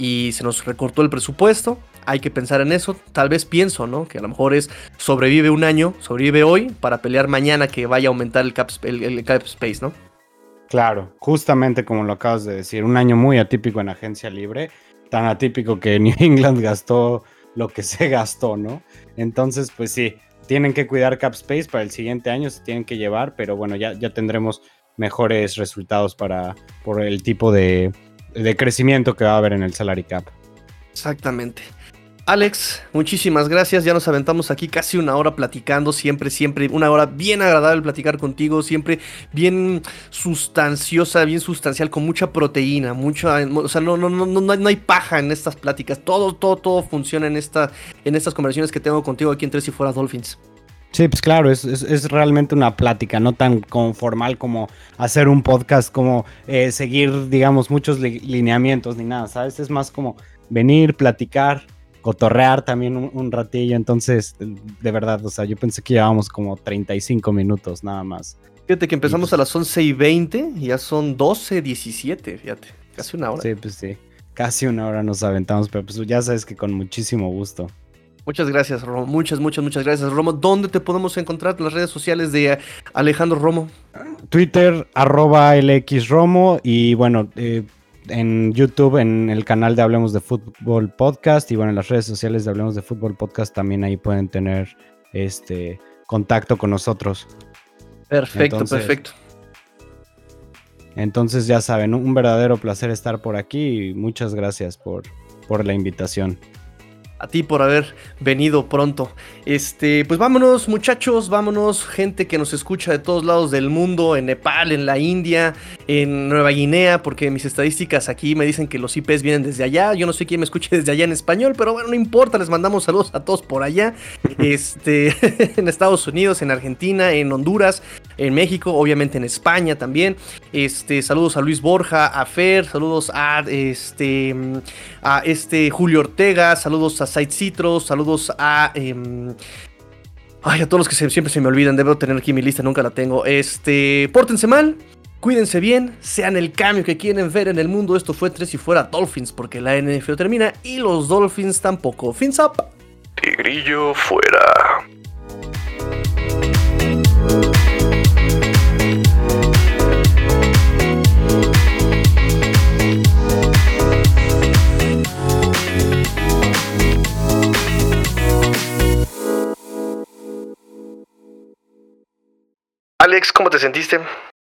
Y se nos recortó el presupuesto. Hay que pensar en eso. Tal vez pienso, ¿no? Que a lo mejor es sobrevive un año, sobrevive hoy para pelear mañana que vaya a aumentar el cap, el space, ¿no? Claro, justamente como lo acabas de decir, un año muy atípico en agencia libre, tan atípico que New England gastó lo que se gastó, ¿no? Entonces, pues sí, tienen que cuidar cap space para el siguiente año, se tienen que llevar, pero bueno, ya, ya tendremos mejores resultados para, por el tipo de, de crecimiento que va a haber en el salary cap. Exactamente. Alex, muchísimas gracias. Ya nos aventamos aquí casi una hora platicando, siempre, siempre, una hora bien agradable platicar contigo, siempre bien sustanciosa, bien sustancial, con mucha proteína, mucha, o sea, no, no, no, no, hay paja en estas pláticas. Todo, todo, todo funciona en, esta, en estas conversaciones que tengo contigo aquí en Tres y Fuera Dolphins. Sí, pues claro, es, realmente una plática, no tan formal como hacer un podcast, como eh, seguir, digamos, muchos lineamientos ni nada, ¿sabes? Es más como venir, platicar, cotorrear también un, ratillo. Entonces, de verdad, o sea, yo pensé que llevábamos como 35 minutos nada más. Fíjate que empezamos a las 11 y 20, ya son 12, 17, fíjate, casi una hora. Sí, pues sí, casi una hora nos aventamos, pero pues ya sabes que con muchísimo gusto. Muchas gracias, Romo. Muchas, muchas, muchas gracias, Romo. ¿Dónde te podemos encontrar en las redes sociales de Alejandro Romo? Twitter, arroba LXRomo y bueno, eh, en YouTube, en el canal de Hablemos de Fútbol Podcast y bueno, en las redes sociales de Hablemos de Fútbol Podcast también ahí pueden tener este contacto con nosotros. Perfecto, perfecto. Entonces ya saben, un verdadero placer estar por aquí y muchas gracias por, por la invitación a ti por haber venido pronto. Este, pues vámonos, muchachos, vámonos, gente que nos escucha de todos lados del mundo, en Nepal, en la India, en Nueva Guinea, porque mis estadísticas aquí me dicen que los IPs vienen desde allá. Yo no sé quién me escuche desde allá en español, pero bueno, no importa, les mandamos saludos a todos por allá. Este, en Estados Unidos, en Argentina, en Honduras, en México, obviamente en España también. Este, saludos a Luis Borja, a Fer, saludos a este a este Julio Ortega, saludos a Side Citrus, saludos a. Em, ay, a todos los que siempre se me olvidan, debo tener aquí mi lista, nunca la tengo. Este, pórtense mal, cuídense bien, sean el cambio que quieren ver en el mundo. Esto fue Tres y Fuera Dolphins, porque la NFL termina y los Dolphins tampoco. Fins up. Tigrillo fuera. Alex, ¿cómo te sentiste?